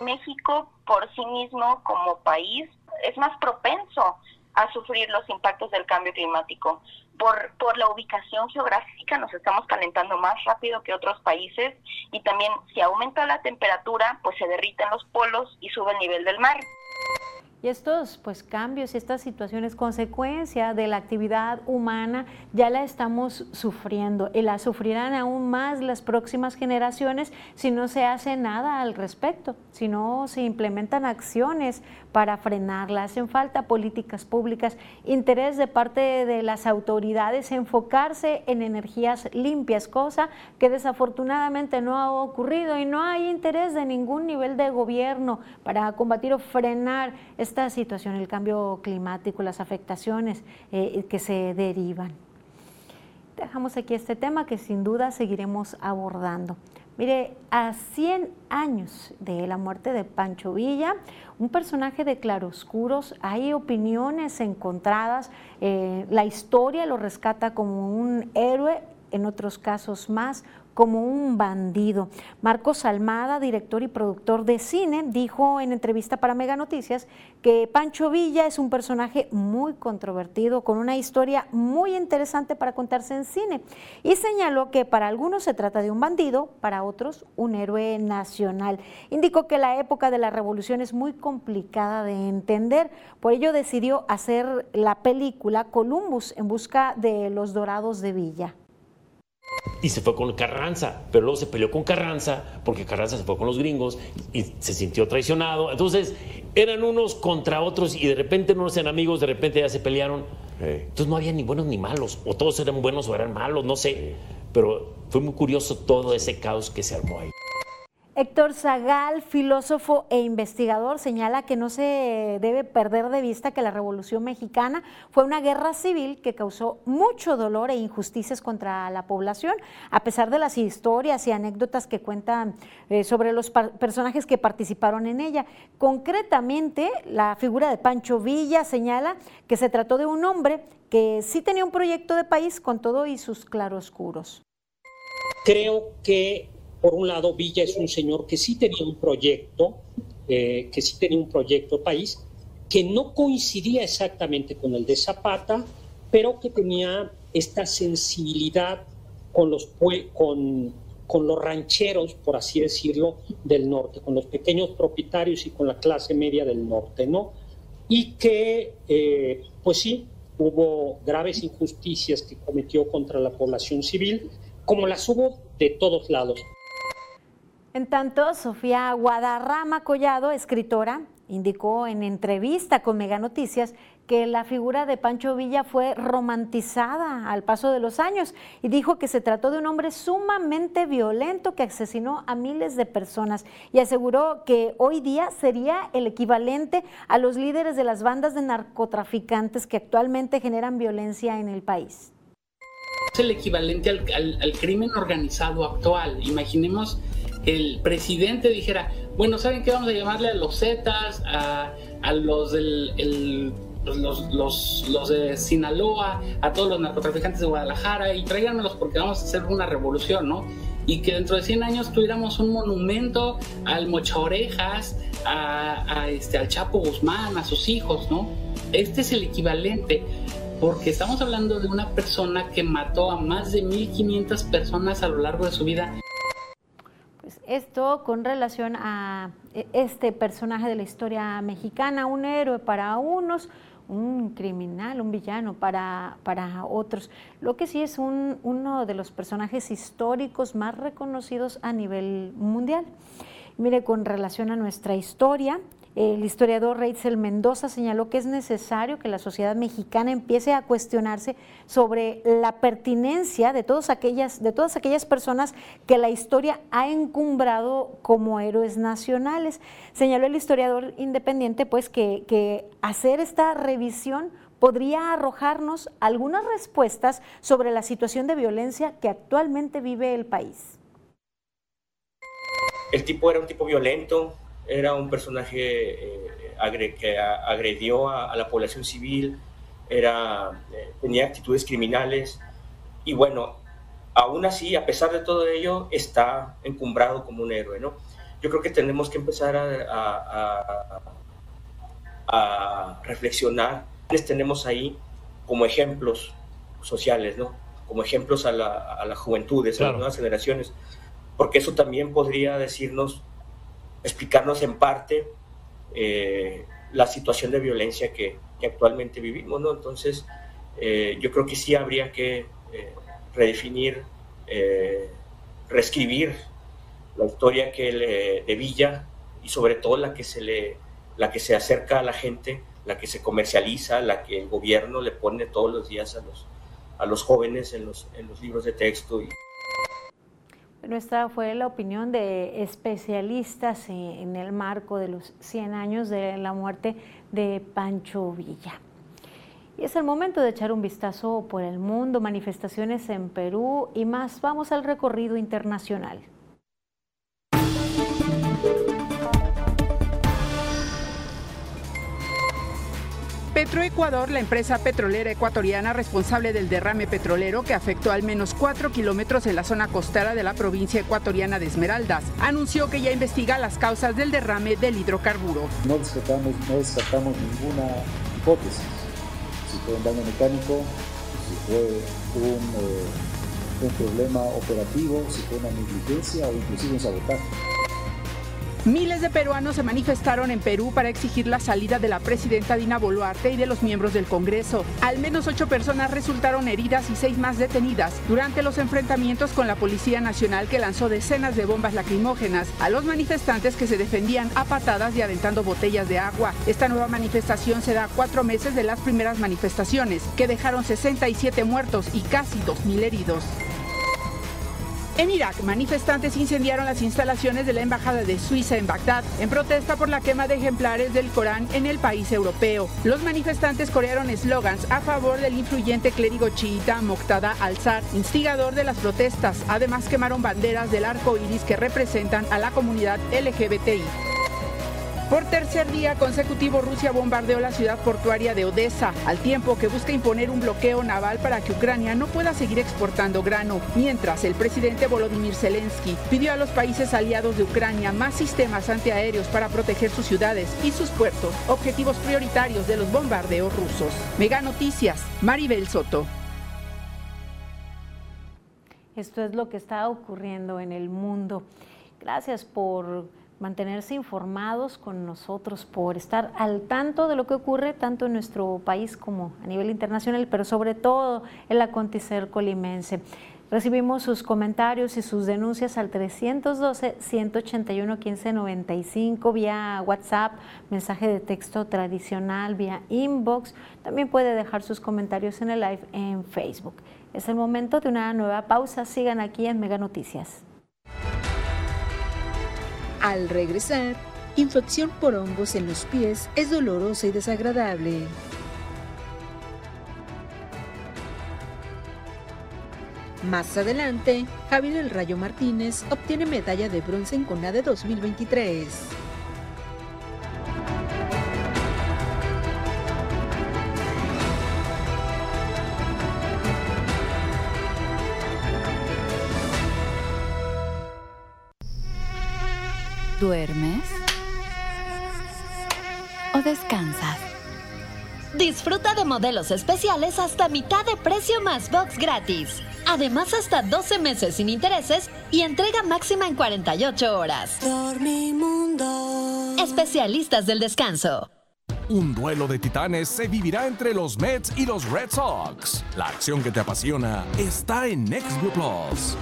México por sí mismo como país es más propenso a sufrir los impactos del cambio climático. Por, por la ubicación geográfica nos estamos calentando más rápido que otros países y también si aumenta la temperatura, pues se derriten los polos y sube el nivel del mar. Y estos pues, cambios y estas situaciones, consecuencia de la actividad humana, ya la estamos sufriendo y la sufrirán aún más las próximas generaciones si no se hace nada al respecto, si no se implementan acciones para frenarla. Hacen falta políticas públicas, interés de parte de las autoridades, enfocarse en energías limpias, cosa que desafortunadamente no ha ocurrido y no hay interés de ningún nivel de gobierno para combatir o frenar esta situación, el cambio climático, las afectaciones eh, que se derivan. Dejamos aquí este tema que sin duda seguiremos abordando. Mire, a 100 años de la muerte de Pancho Villa, un personaje de claroscuros, hay opiniones encontradas, eh, la historia lo rescata como un héroe, en otros casos más, como un bandido. Marcos Almada, director y productor de cine, dijo en entrevista para Mega Noticias que Pancho Villa es un personaje muy controvertido, con una historia muy interesante para contarse en cine. Y señaló que para algunos se trata de un bandido, para otros un héroe nacional. Indicó que la época de la revolución es muy complicada de entender, por ello decidió hacer la película Columbus en busca de los dorados de Villa y se fue con Carranza, pero luego se peleó con Carranza porque Carranza se fue con los gringos y se sintió traicionado. Entonces eran unos contra otros y de repente unos eran amigos, de repente ya se pelearon. Entonces no había ni buenos ni malos, o todos eran buenos o eran malos, no sé. Pero fue muy curioso todo ese caos que se armó ahí. Héctor Zagal, filósofo e investigador, señala que no se debe perder de vista que la Revolución Mexicana fue una guerra civil que causó mucho dolor e injusticias contra la población, a pesar de las historias y anécdotas que cuentan eh, sobre los personajes que participaron en ella. Concretamente, la figura de Pancho Villa señala que se trató de un hombre que sí tenía un proyecto de país con todo y sus claroscuros. Creo que por un lado, Villa es un señor que sí tenía un proyecto, eh, que sí tenía un proyecto país, que no coincidía exactamente con el de Zapata, pero que tenía esta sensibilidad con los, con, con los rancheros, por así decirlo, del norte, con los pequeños propietarios y con la clase media del norte, ¿no? Y que, eh, pues sí, hubo graves injusticias que cometió contra la población civil, como las hubo de todos lados. En tanto, Sofía Guadarrama Collado, escritora, indicó en entrevista con Mega Noticias que la figura de Pancho Villa fue romantizada al paso de los años y dijo que se trató de un hombre sumamente violento que asesinó a miles de personas y aseguró que hoy día sería el equivalente a los líderes de las bandas de narcotraficantes que actualmente generan violencia en el país. Es el equivalente al, al- crimen organizado actual. Imaginemos el presidente dijera, bueno, ¿saben qué? Vamos a llamarle a los Zetas, a, a los del... el- pues, de Sinaloa, a todos los narcotraficantes de Guadalajara y tráiganmelos porque vamos a hacer una revolución, ¿no? Y que dentro de 100 años tuviéramos un monumento al Mocha Orejas, a, a, este, al Chapo Guzmán, a sus hijos, ¿no? Este es el equivalente, porque estamos hablando de una persona que mató a más de 1.500 personas a lo largo de su vida. Esto con relación a eh, este personaje de la historia mexicana, un héroe para unos, un criminal, un villano para, para otros. Lo que sí es un- uno de los personajes históricos más reconocidos a nivel mundial. Mire, con relación a nuestra historia, el historiador Reitzel Mendoza señaló que es necesario que la sociedad mexicana empiece a cuestionarse sobre la pertinencia de todas aquellas, de todas aquellas personas que la historia ha encumbrado como héroes nacionales. Señaló el historiador independiente pues que, que hacer esta revisión podría arrojarnos algunas respuestas sobre la situación de violencia que actualmente vive el país. El tipo era un tipo violento, era un personaje eh, agre- que agredió a, a la población civil, era, eh, tenía actitudes criminales y bueno, aún así, a pesar de todo ello, está encumbrado como un héroe, ¿no? Yo creo que tenemos que empezar a, a- a- a reflexionar quiénes tenemos ahí como ejemplos sociales, ¿no? Como ejemplos a, la, a las juventudes, a Claro. las nuevas generaciones, porque eso también podría decirnos explicarnos en parte eh, la situación de violencia que, que actualmente vivimos, ¿no? Entonces, eh, yo creo que sí habría que eh, redefinir, eh, reescribir la historia que le- de Villa y sobre todo la que se le, la que se acerca a la gente, la que se comercializa, la que el gobierno le pone todos los días a los, a los jóvenes en los, en los libros de texto y, Esta fue la opinión de especialistas en en el marco de los 100 años de la muerte de Pancho Villa. Y es el momento de echar un vistazo por el mundo, manifestaciones en Perú y más. Vamos al recorrido internacional. Petroecuador, la empresa petrolera ecuatoriana responsable del derrame petrolero que afectó al menos 4 kilómetros en la zona costera de la provincia ecuatoriana de Esmeraldas, anunció que ya investiga las causas del derrame del hidrocarburo. No descartamos, ninguna hipótesis. Si fue un daño mecánico, si fue un, eh, un problema operativo, si fue una negligencia o inclusive un sabotaje. Miles de peruanos se manifestaron en Perú para exigir la salida de la presidenta Dina Boluarte y de los miembros del Congreso. Al menos ocho personas resultaron heridas y seis más detenidas durante los enfrentamientos con la Policía Nacional que lanzó decenas de bombas lacrimógenas a los manifestantes que se defendían a patadas y aventando botellas de agua. Esta nueva manifestación se da a cuatro meses de las primeras manifestaciones, que dejaron 67 muertos y casi 2.000 heridos. En Irak, manifestantes incendiaron las instalaciones de la Embajada de Suiza en Bagdad en protesta por la quema de ejemplares del Corán en el país europeo. Los manifestantes corearon eslogans a favor del influyente clérigo chiita Moqtada al-Sad, instigador de las protestas. Además, quemaron banderas del arco iris que representan a la comunidad LGBTI. Por tercer día consecutivo, Rusia bombardeó la ciudad portuaria de Odessa, al tiempo que busca imponer un bloqueo naval para que Ucrania no pueda seguir exportando grano, mientras el presidente Volodymyr Zelensky pidió a los países aliados de Ucrania más sistemas antiaéreos para proteger sus ciudades y sus puertos, objetivos prioritarios de los bombardeos rusos. Mega Noticias, Maribel Soto. Esto es lo que está ocurriendo en el mundo. Gracias por mantenerse informados con nosotros, por estar al tanto de lo que ocurre tanto en nuestro país como a nivel internacional, pero sobre todo el acontecer colimense. Recibimos sus comentarios y sus denuncias al 312-181-1595 vía WhatsApp, mensaje de texto tradicional, vía inbox. También puede dejar sus comentarios en el live en Facebook. Es el momento de una nueva pausa. Sigan aquí en Mega Noticias. Al regresar, infección por hongos en los pies es dolorosa y desagradable. Más adelante, Javier El Rayo Martínez obtiene medalla de bronce en CONADE 2023. ¿Duermes? ¿O descansas? Disfruta de modelos especiales hasta mitad de precio más box gratis. Además, hasta 12 meses sin intereses y entrega máxima en 48 horas. Dormimundo. Especialistas del descanso. Un duelo de titanes se vivirá entre los Mets y los Red Sox. La acción que te apasiona está en NextView Plus.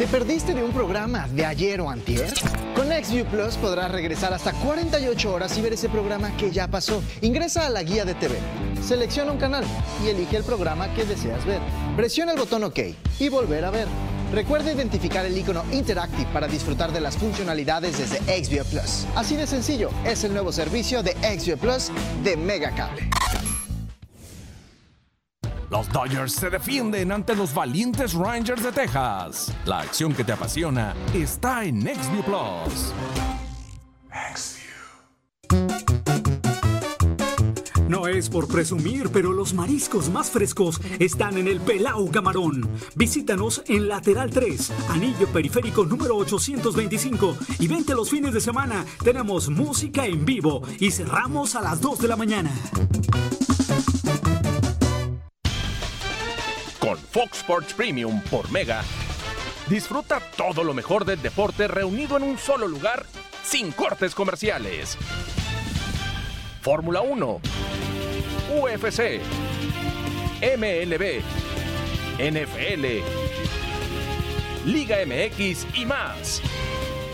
¿Te perdiste de un programa de ayer o antier? Con XView Plus podrás regresar hasta 48 horas y ver ese programa que ya pasó. Ingresa a la guía de TV, selecciona un canal y elige el programa que deseas ver. Presiona el botón OK y volver a ver. Recuerda identificar el icono Interactive para disfrutar de las funcionalidades desde XView Plus. Así de sencillo, es el nuevo servicio de XView Plus de Megacable. Los Dodgers se defienden ante los valientes Rangers de Texas. La acción que te apasiona está en NextView Plus. No es por presumir, pero los mariscos más frescos están en el Pelau Camarón. Visítanos en Lateral 3, Anillo Periférico número 825 y vente los fines de semana. Tenemos música en vivo y cerramos a las 2 de la mañana. Fox Sports Premium por Mega, disfruta todo lo mejor del deporte reunido en un solo lugar sin cortes comerciales. Fórmula 1, UFC, MLB, NFL, Liga MX y más.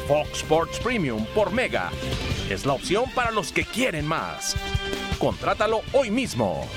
Fox Sports Premium por Mega es la opción para los que quieren más. Contrátalo hoy mismo.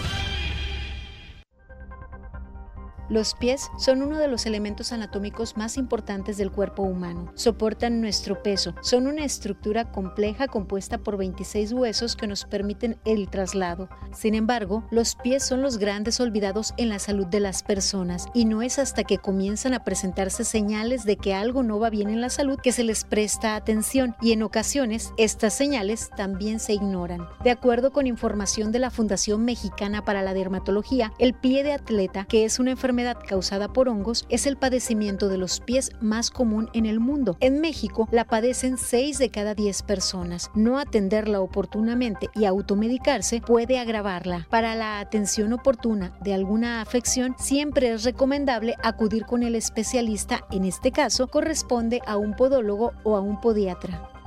Los pies son uno de los elementos anatómicos más importantes del cuerpo humano. Soportan nuestro peso. Son una estructura compleja compuesta por 26 huesos que nos permiten el traslado. Sin embargo, los pies son los grandes olvidados en la salud de las personas y no es hasta que comienzan a presentarse señales de que algo no va bien en la salud que se les presta atención y en ocasiones estas señales también se ignoran. De acuerdo con información de la Fundación Mexicana para la Dermatología, el pie de atleta, que es una enfermedad causada por hongos es el padecimiento de los pies más común en el mundo. En México la padecen 6 de cada 10 personas. No atenderla oportunamente y automedicarse puede agravarla. Para la atención oportuna de alguna afección siempre es recomendable acudir con el especialista, en este caso corresponde a un podólogo o a un podiatra.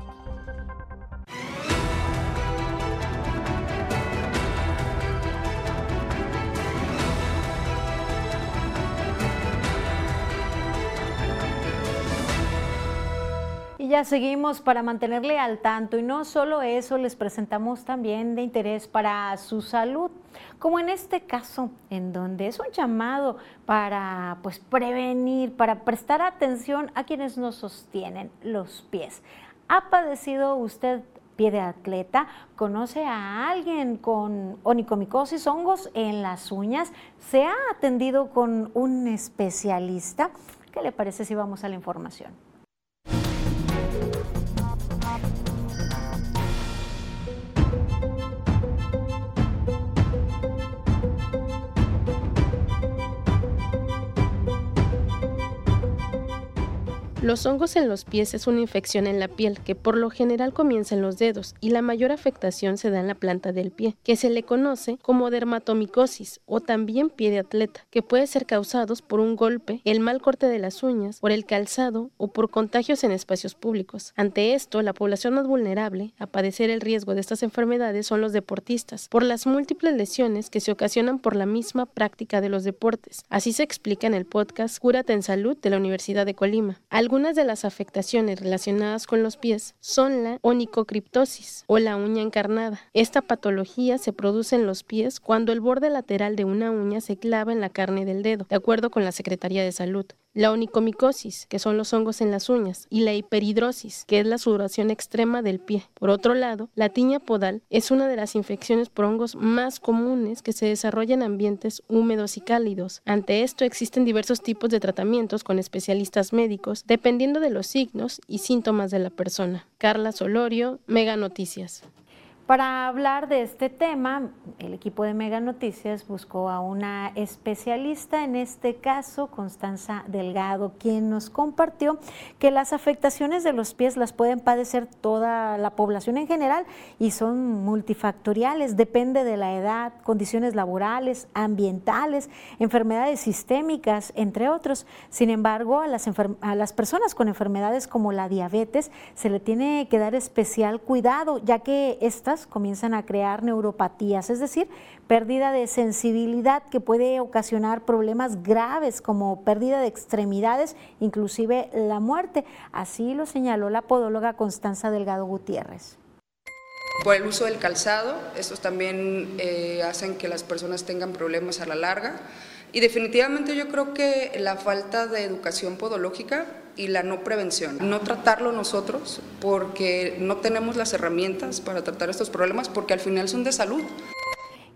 Ya seguimos para mantenerle al tanto y no solo eso, les presentamos también de interés para su salud, como en este caso, en donde es un llamado para pues prevenir, para prestar atención a quienes nos sostienen los pies. ¿Ha padecido usted pie de atleta? ¿Conoce a alguien con onicomicosis, hongos en las uñas? ¿Se ha atendido con un especialista? ¿Qué le parece si vamos a la información? Los hongos en los pies es una infección en la piel que por lo general comienza en los dedos y la mayor afectación se da en la planta del pie, que se le conoce como dermatomicosis o también pie de atleta, que puede ser causados por un golpe, el mal corte de las uñas, por el calzado o por contagios en espacios públicos. Ante esto, la población más vulnerable a padecer el riesgo de estas enfermedades son los deportistas, por las múltiples lesiones que se ocasionan por la misma práctica de los deportes. Así se explica en el podcast Cúrate en Salud de la Universidad de Colima. Algunas de las afectaciones relacionadas con los pies son la onicocriptosis o la uña encarnada. Esta patología se produce en los pies cuando el borde lateral de una uña se clava en la carne del dedo, de acuerdo con la Secretaría de Salud. La onicomicosis, que son los hongos en las uñas, y la hiperhidrosis, que es la sudoración extrema del pie. Por otro lado, la tiña podal es una de las infecciones por hongos más comunes que se desarrollan en ambientes húmedos y cálidos. Ante esto existen diversos tipos de tratamientos con especialistas médicos, dependiendo de los signos y síntomas de la persona. Carla Solorio, Mega Noticias. Para hablar de este tema, el equipo de Mega Noticias buscó a una especialista, en este caso Constanza Delgado, quien nos compartió que las afectaciones de los pies las pueden padecer toda la población en general y son multifactoriales, depende de la edad, condiciones laborales, ambientales, enfermedades sistémicas, entre otros. Sin embargo, a las, a las personas con enfermedades como la diabetes se le tiene que dar especial cuidado, ya que estas comienzan a crear neuropatías, es decir, pérdida de sensibilidad que puede ocasionar problemas graves como pérdida de extremidades, inclusive la muerte. Así lo señaló la podóloga Constanza Delgado Gutiérrez. Por el uso del calzado, estos también eh, hacen que las personas tengan problemas a la larga. Y definitivamente yo creo que la falta de educación podológica y la no prevención. No tratarlo nosotros porque no tenemos las herramientas para tratar estos problemas porque al final son de salud.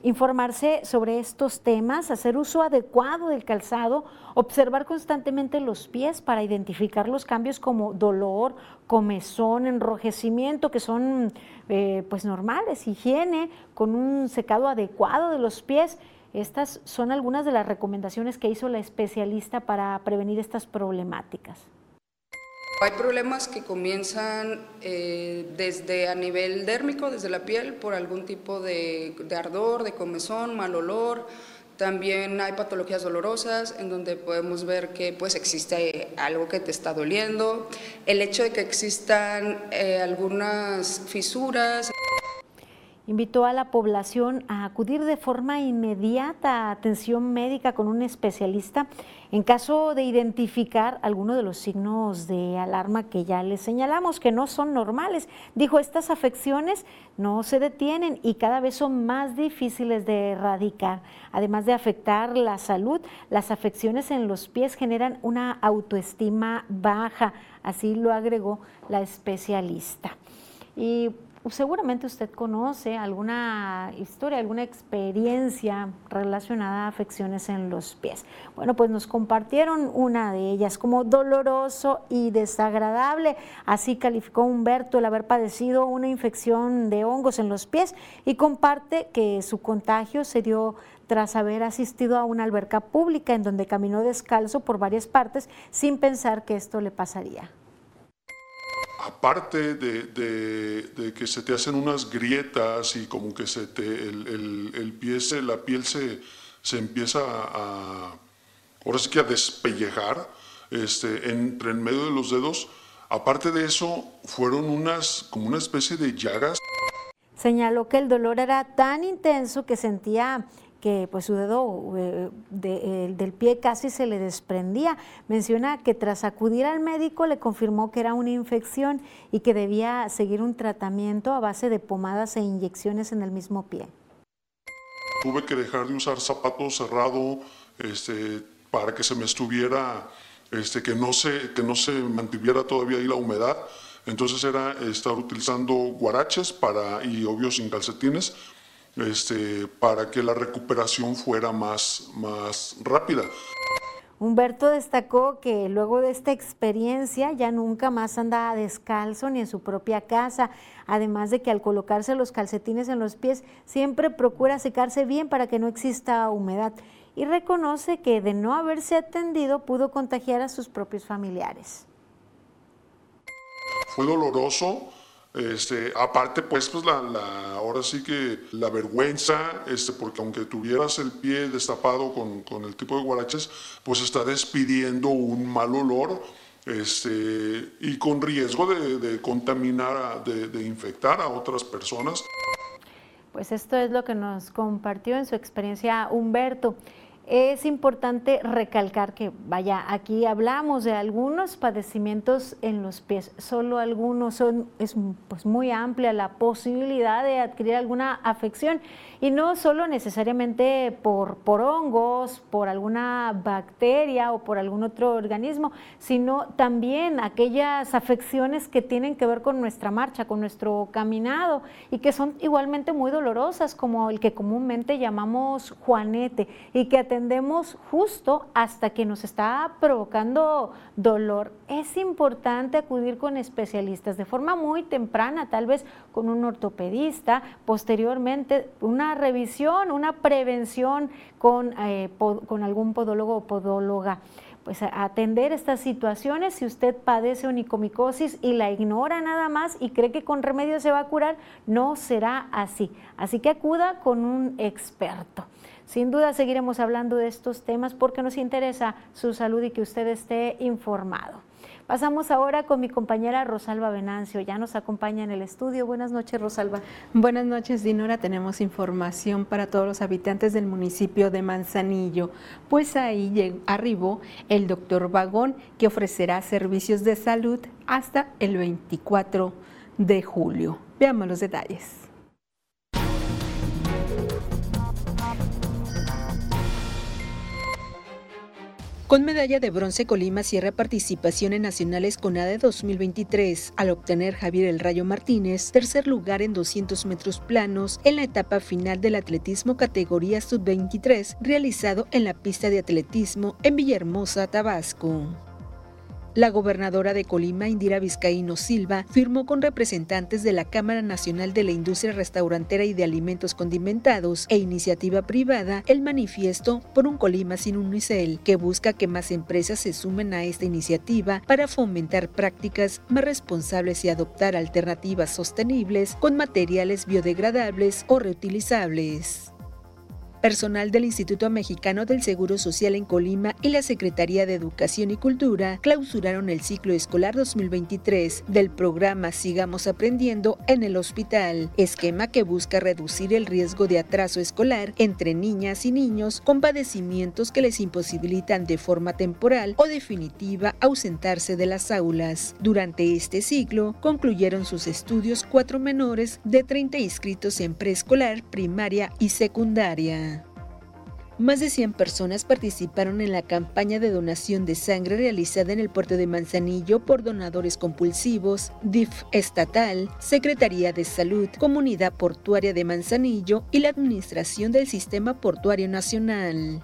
Informarse sobre estos temas, hacer uso adecuado del calzado, observar constantemente los pies para identificar los cambios como dolor, comezón, enrojecimiento, que son eh, pues normales, higiene, con un secado adecuado de los pies. Estas son algunas de las recomendaciones que hizo la especialista para prevenir estas problemáticas. Hay problemas que comienzan eh, desde a nivel dérmico, desde la piel, por algún tipo de, ardor, de comezón, mal olor. También hay patologías dolorosas en donde podemos ver que pues existe algo que te está doliendo. El hecho de que existan eh, algunas fisuras. Invitó a la población a acudir de forma inmediata a atención médica con un especialista en caso de identificar alguno de los signos de alarma que ya les señalamos, que no son normales. Dijo, estas afecciones no se detienen y cada vez son más difíciles de erradicar. Además de afectar la salud, las afecciones en los pies generan una autoestima baja, así lo agregó la especialista. Y seguramente usted conoce alguna historia, alguna experiencia relacionada a afecciones en los pies. Bueno, pues nos compartieron una de ellas como doloroso y desagradable. Así calificó Humberto el haber padecido una infección de hongos en los pies y comparte que su contagio se dio tras haber asistido a una alberca pública en donde caminó descalzo por varias partes sin pensar que esto le pasaría aparte de, que se te hacen unas grietas y como que se te, el, pie la piel se, se empieza a, ahora sí que a despellejar este, entre en medio de los dedos, aparte de eso fueron unas, como una especie de llagas. Señaló que el dolor era tan intenso que sentía que pues su dedo eh, del pie casi se le desprendía. Menciona que tras acudir al médico le confirmó que era una infección y que debía seguir un tratamiento a base de pomadas e inyecciones en el mismo pie. Tuve que dejar de usar zapatos cerrado este, para que se me estuviera, este, que, no se, que no se mantuviera todavía ahí la humedad. Entonces era estar utilizando guaraches para, y obvio sin calcetines este, para que la recuperación fuera más, más rápida. Humberto destacó que luego de esta experiencia ya nunca más anda descalzo ni en su propia casa, además de que al colocarse los calcetines en los pies siempre procura secarse bien para que no exista humedad y reconoce que de no haberse atendido pudo contagiar a sus propios familiares. Fue doloroso, este, aparte, pues, pues la, ahora sí que la vergüenza, este, porque aunque tuvieras el pie destapado con, el tipo de guaraches, pues está despidiendo un mal olor este, y con riesgo de, contaminar, de, de infectar a otras personas. Pues esto es lo que nos compartió en su experiencia Humberto. Es importante recalcar que, vaya, aquí hablamos de algunos padecimientos en los pies, solo algunos son, es pues, muy amplia la posibilidad de adquirir alguna afección y no solo necesariamente por, por hongos, por alguna bacteria o por algún otro organismo, sino también aquellas afecciones que tienen que ver con nuestra marcha, con nuestro caminado y que son igualmente muy dolorosas, como el que comúnmente llamamos juanete y que atendemos justo hasta que nos está provocando dolor. Es importante acudir con especialistas de forma muy temprana, tal vez con un ortopedista, posteriormente una revisión, una prevención con, eh, con algún podólogo o podóloga pues atender estas situaciones. Si usted padece onicomicosis y la ignora nada más y cree que con remedio se va a curar, no será así. Así que acuda con un experto. Sin duda seguiremos hablando de estos temas porque nos interesa su salud y que usted esté informado. Pasamos ahora con mi compañera Rosalba Venancio. Ya nos acompaña en el estudio. Buenas noches, Rosalba. Buenas noches, Dinora. Tenemos información para todos los habitantes del municipio de Manzanillo. Pues ahí arribó el doctor Vagón, que ofrecerá servicios de salud hasta el 24 de julio. Veamos los detalles. Con medalla de bronce, Colima cierra participación en nacionales con ADE 2023 al obtener Javier El Rayo Martínez tercer lugar en 200 metros planos en la etapa final del atletismo categoría sub-23 realizado en la pista de atletismo en Villahermosa, Tabasco. La gobernadora de Colima, Indira Vizcaíno Silva, firmó con representantes de la Cámara Nacional de la Industria Restaurantera y de Alimentos Condimentados e iniciativa privada el manifiesto por un Colima sin unicel, que busca que más empresas se sumen a esta iniciativa para fomentar prácticas más responsables y adoptar alternativas sostenibles con materiales biodegradables o reutilizables. Personal del Instituto Mexicano del Seguro Social en Colima y la Secretaría de Educación y Cultura clausuraron el ciclo escolar 2023 del programa Sigamos Aprendiendo en el Hospital, esquema que busca reducir el riesgo de atraso escolar entre niñas y niños con padecimientos que les imposibilitan de forma temporal o definitiva ausentarse de las aulas. Durante este ciclo concluyeron sus estudios cuatro menores de 30 inscritos en preescolar, primaria y secundaria. Más de 100 personas participaron en la campaña de donación de sangre realizada en el puerto de Manzanillo por donadores compulsivos, DIF estatal, Secretaría de Salud, Comunidad Portuaria de Manzanillo y la Administración del Sistema Portuario Nacional.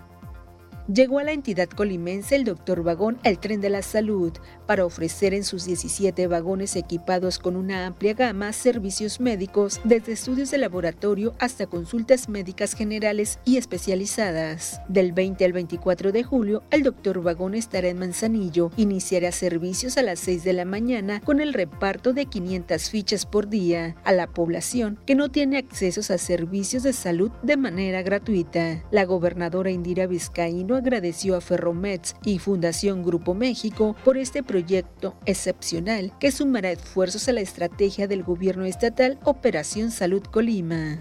Llegó a la entidad colimense el doctor Vagón al tren de la salud para ofrecer en sus 17 vagones equipados con una amplia gama servicios médicos desde estudios de laboratorio hasta consultas médicas generales y especializadas. Del 20 al 24 de julio, el doctor Vagón estará en Manzanillo. Iniciará servicios a las 6 de la mañana con el reparto de 500 fichas por día a la población que no tiene accesos a servicios de salud de manera gratuita. La gobernadora Indira Vizcaíno agradeció a Ferromets y Fundación Grupo México por este proyecto excepcional que sumará esfuerzos a la estrategia del gobierno estatal Operación Salud Colima.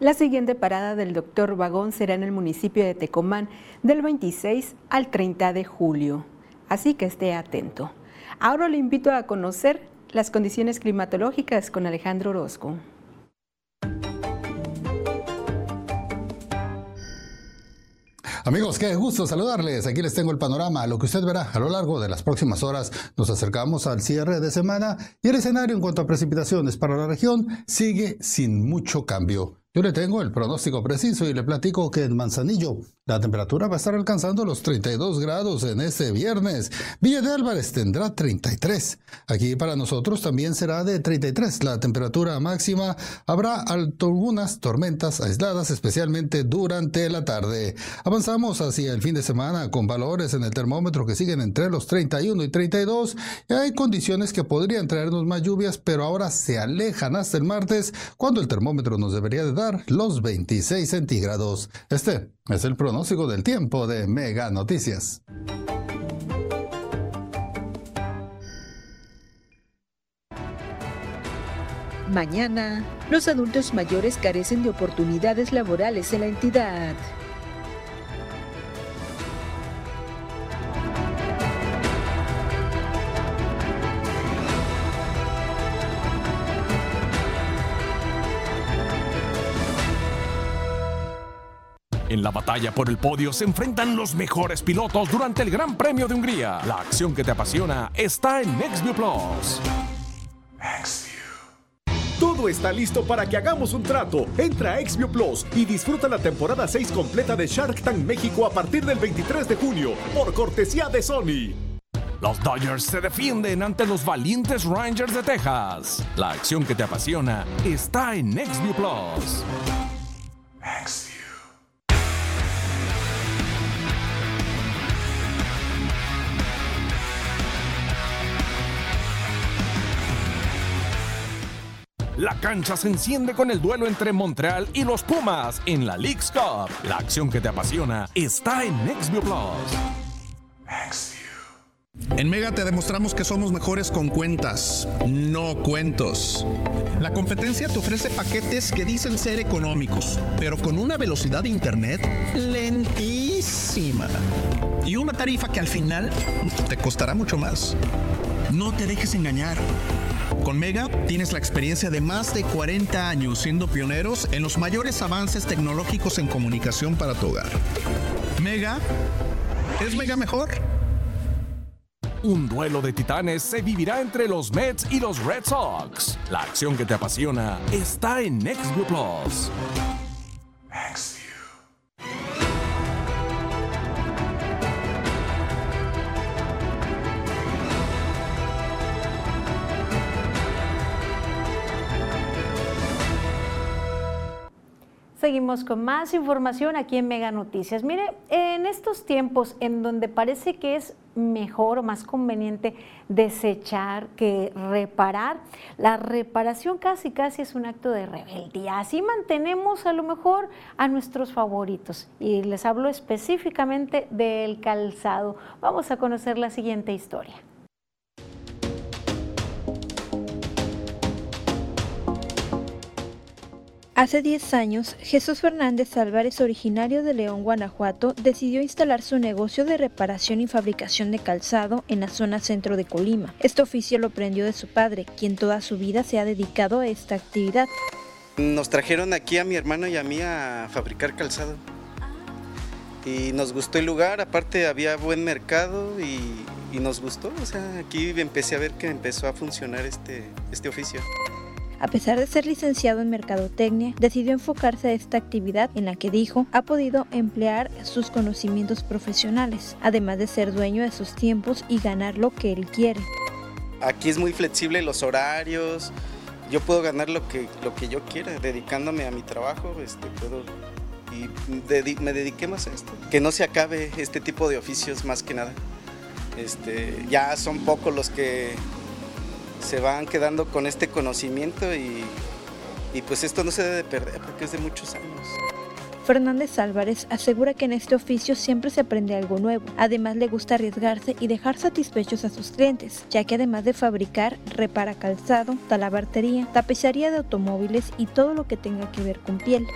La siguiente parada del doctor Vagón será en el municipio de Tecomán del 26 al 30 de julio, así que esté atento. Ahora le invito a conocer las condiciones climatológicas con Alejandro Orozco. Amigos, qué gusto saludarles. Aquí les tengo el panorama. Lo que usted verá a lo largo de las próximas horas, nos acercamos al cierre de semana y el escenario en cuanto a precipitaciones para la región sigue sin mucho cambio. Yo le tengo el pronóstico preciso y le platico que en Manzanillo la temperatura va a estar alcanzando los 32 grados en este viernes. Villa de Álvarez tendrá 33. Aquí para nosotros también será de 33 la temperatura máxima. Habrá algunas tormentas aisladas, especialmente durante la tarde. Avanzamos hacia el fin de semana con valores en el termómetro que siguen entre los 31 y 32. Y hay condiciones que podrían traernos más lluvias, pero ahora se alejan hasta el martes, cuando el termómetro nos debería de dar los 26 centígrados. Este es el pronóstico del tiempo de Mega Noticias. Mañana, los adultos mayores carecen de oportunidades laborales en la entidad. En la batalla por el podio se enfrentan los mejores pilotos durante el Gran Premio de Hungría. La acción que te apasiona está en NextView Plus. Todo está listo para que hagamos un trato. Entra a XView Plus y disfruta la temporada 6 completa de Shark Tank México a partir del 23 de junio, por cortesía de Sony. Los Dodgers se defienden ante los valientes Rangers de Texas. La acción que te apasiona está en NextView Plus. La cancha se enciende con el duelo entre Montreal y los Pumas en la League's Cup. La acción que te apasiona está en NextView Plus. En Mega te demostramos que somos mejores con cuentas, no cuentos. La competencia te ofrece paquetes que dicen ser económicos, pero con una velocidad de internet lentísima. Y una tarifa que al final te costará mucho más. No te dejes engañar. Con Mega tienes la experiencia de más de 40 años siendo pioneros en los mayores avances tecnológicos en comunicación para tu hogar. Mega es Mega mejor. Un duelo de titanes se vivirá entre los Mets y los Red Sox. La acción que te apasiona está en NextView Plus. Seguimos con más información aquí en Mega Noticias. Mire, en estos tiempos en donde parece que es mejor o más conveniente desechar que reparar, la reparación casi casi es un acto de rebeldía. Así mantenemos a lo mejor a nuestros favoritos. Y les hablo específicamente del calzado. Vamos a conocer la siguiente historia. Hace 10 años, Jesús Fernández Álvarez, originario de León, Guanajuato, decidió instalar su negocio de reparación y fabricación de calzado en la zona centro de Colima. Este oficio lo aprendió de su padre, quien toda su vida se ha dedicado a esta actividad. Nos trajeron aquí a mi hermano y a mí a fabricar calzado. Y nos gustó el lugar, aparte había buen mercado y, nos gustó. O sea, aquí empecé a ver que empezó a funcionar este, este oficio. A pesar de ser licenciado en Mercadotecnia, decidió enfocarse a esta actividad en la que dijo ha podido emplear sus conocimientos profesionales, además de ser dueño de sus tiempos y ganar lo que él quiere. Aquí es muy flexible los horarios, yo puedo ganar lo que, lo que yo quiera, dedicándome a mi trabajo, este, puedo y me dediqué más a esto. Que no se acabe este tipo de oficios más que nada. Este, ya son pocos los que se van quedando con este conocimiento y, y pues esto no se debe perder porque es de muchos años. Fernández Álvarez asegura que en este oficio siempre se aprende algo nuevo. Además le gusta arriesgarse y dejar satisfechos a sus clientes, ya que además de fabricar, repara calzado, talabartería, tapicería de automóviles y todo lo que tenga que ver con piel.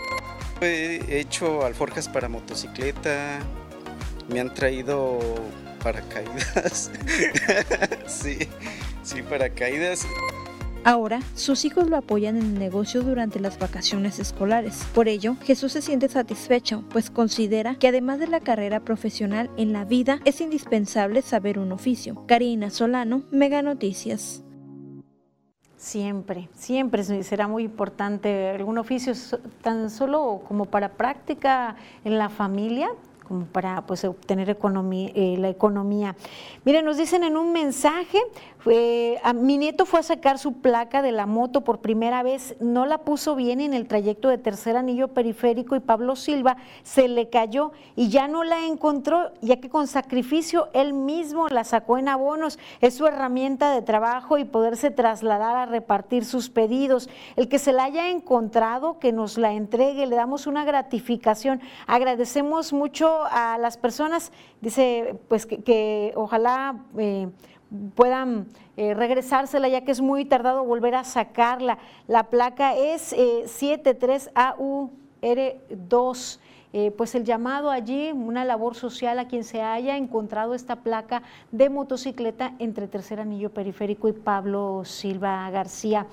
He hecho alforjas para motocicleta, me han traído paracaídas, sí, sí, paracaídas. Ahora, sus hijos lo apoyan en el negocio durante las vacaciones escolares. Por ello, Jesús se siente satisfecho, pues considera que además de la carrera profesional en la vida, es indispensable saber un oficio. Karina Solano, Mega Noticias. Siempre, siempre será muy importante algún oficio tan solo como para práctica en la familia, como para pues, obtener economía, eh, la economía. Miren, nos dicen en un mensaje, mi nieto fue a sacar su placa de la moto por primera vez, no la puso bien en el trayecto de tercer anillo periférico y Pablo Silva se le cayó y ya no la encontró, ya que con sacrificio él mismo la sacó en abonos. Es su herramienta de trabajo y poderse trasladar a repartir sus pedidos. El que se la haya encontrado, que nos la entregue, le damos una gratificación. Agradecemos mucho a las personas, dice, pues que, ojalá eh, puedan eh, regresársela, ya que es muy tardado volver a sacarla. La placa es 73AUR2. Eh, pues el llamado allí, una labor social a quien se haya encontrado esta placa de motocicleta entre Tercer Anillo Periférico y Pablo Silva García.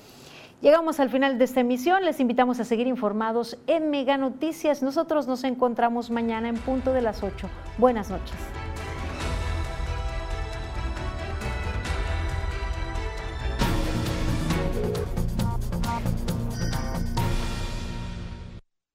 Llegamos al final de esta emisión, les invitamos a seguir informados en Mega Noticias. Nosotros nos encontramos mañana en punto de las 8. Buenas noches.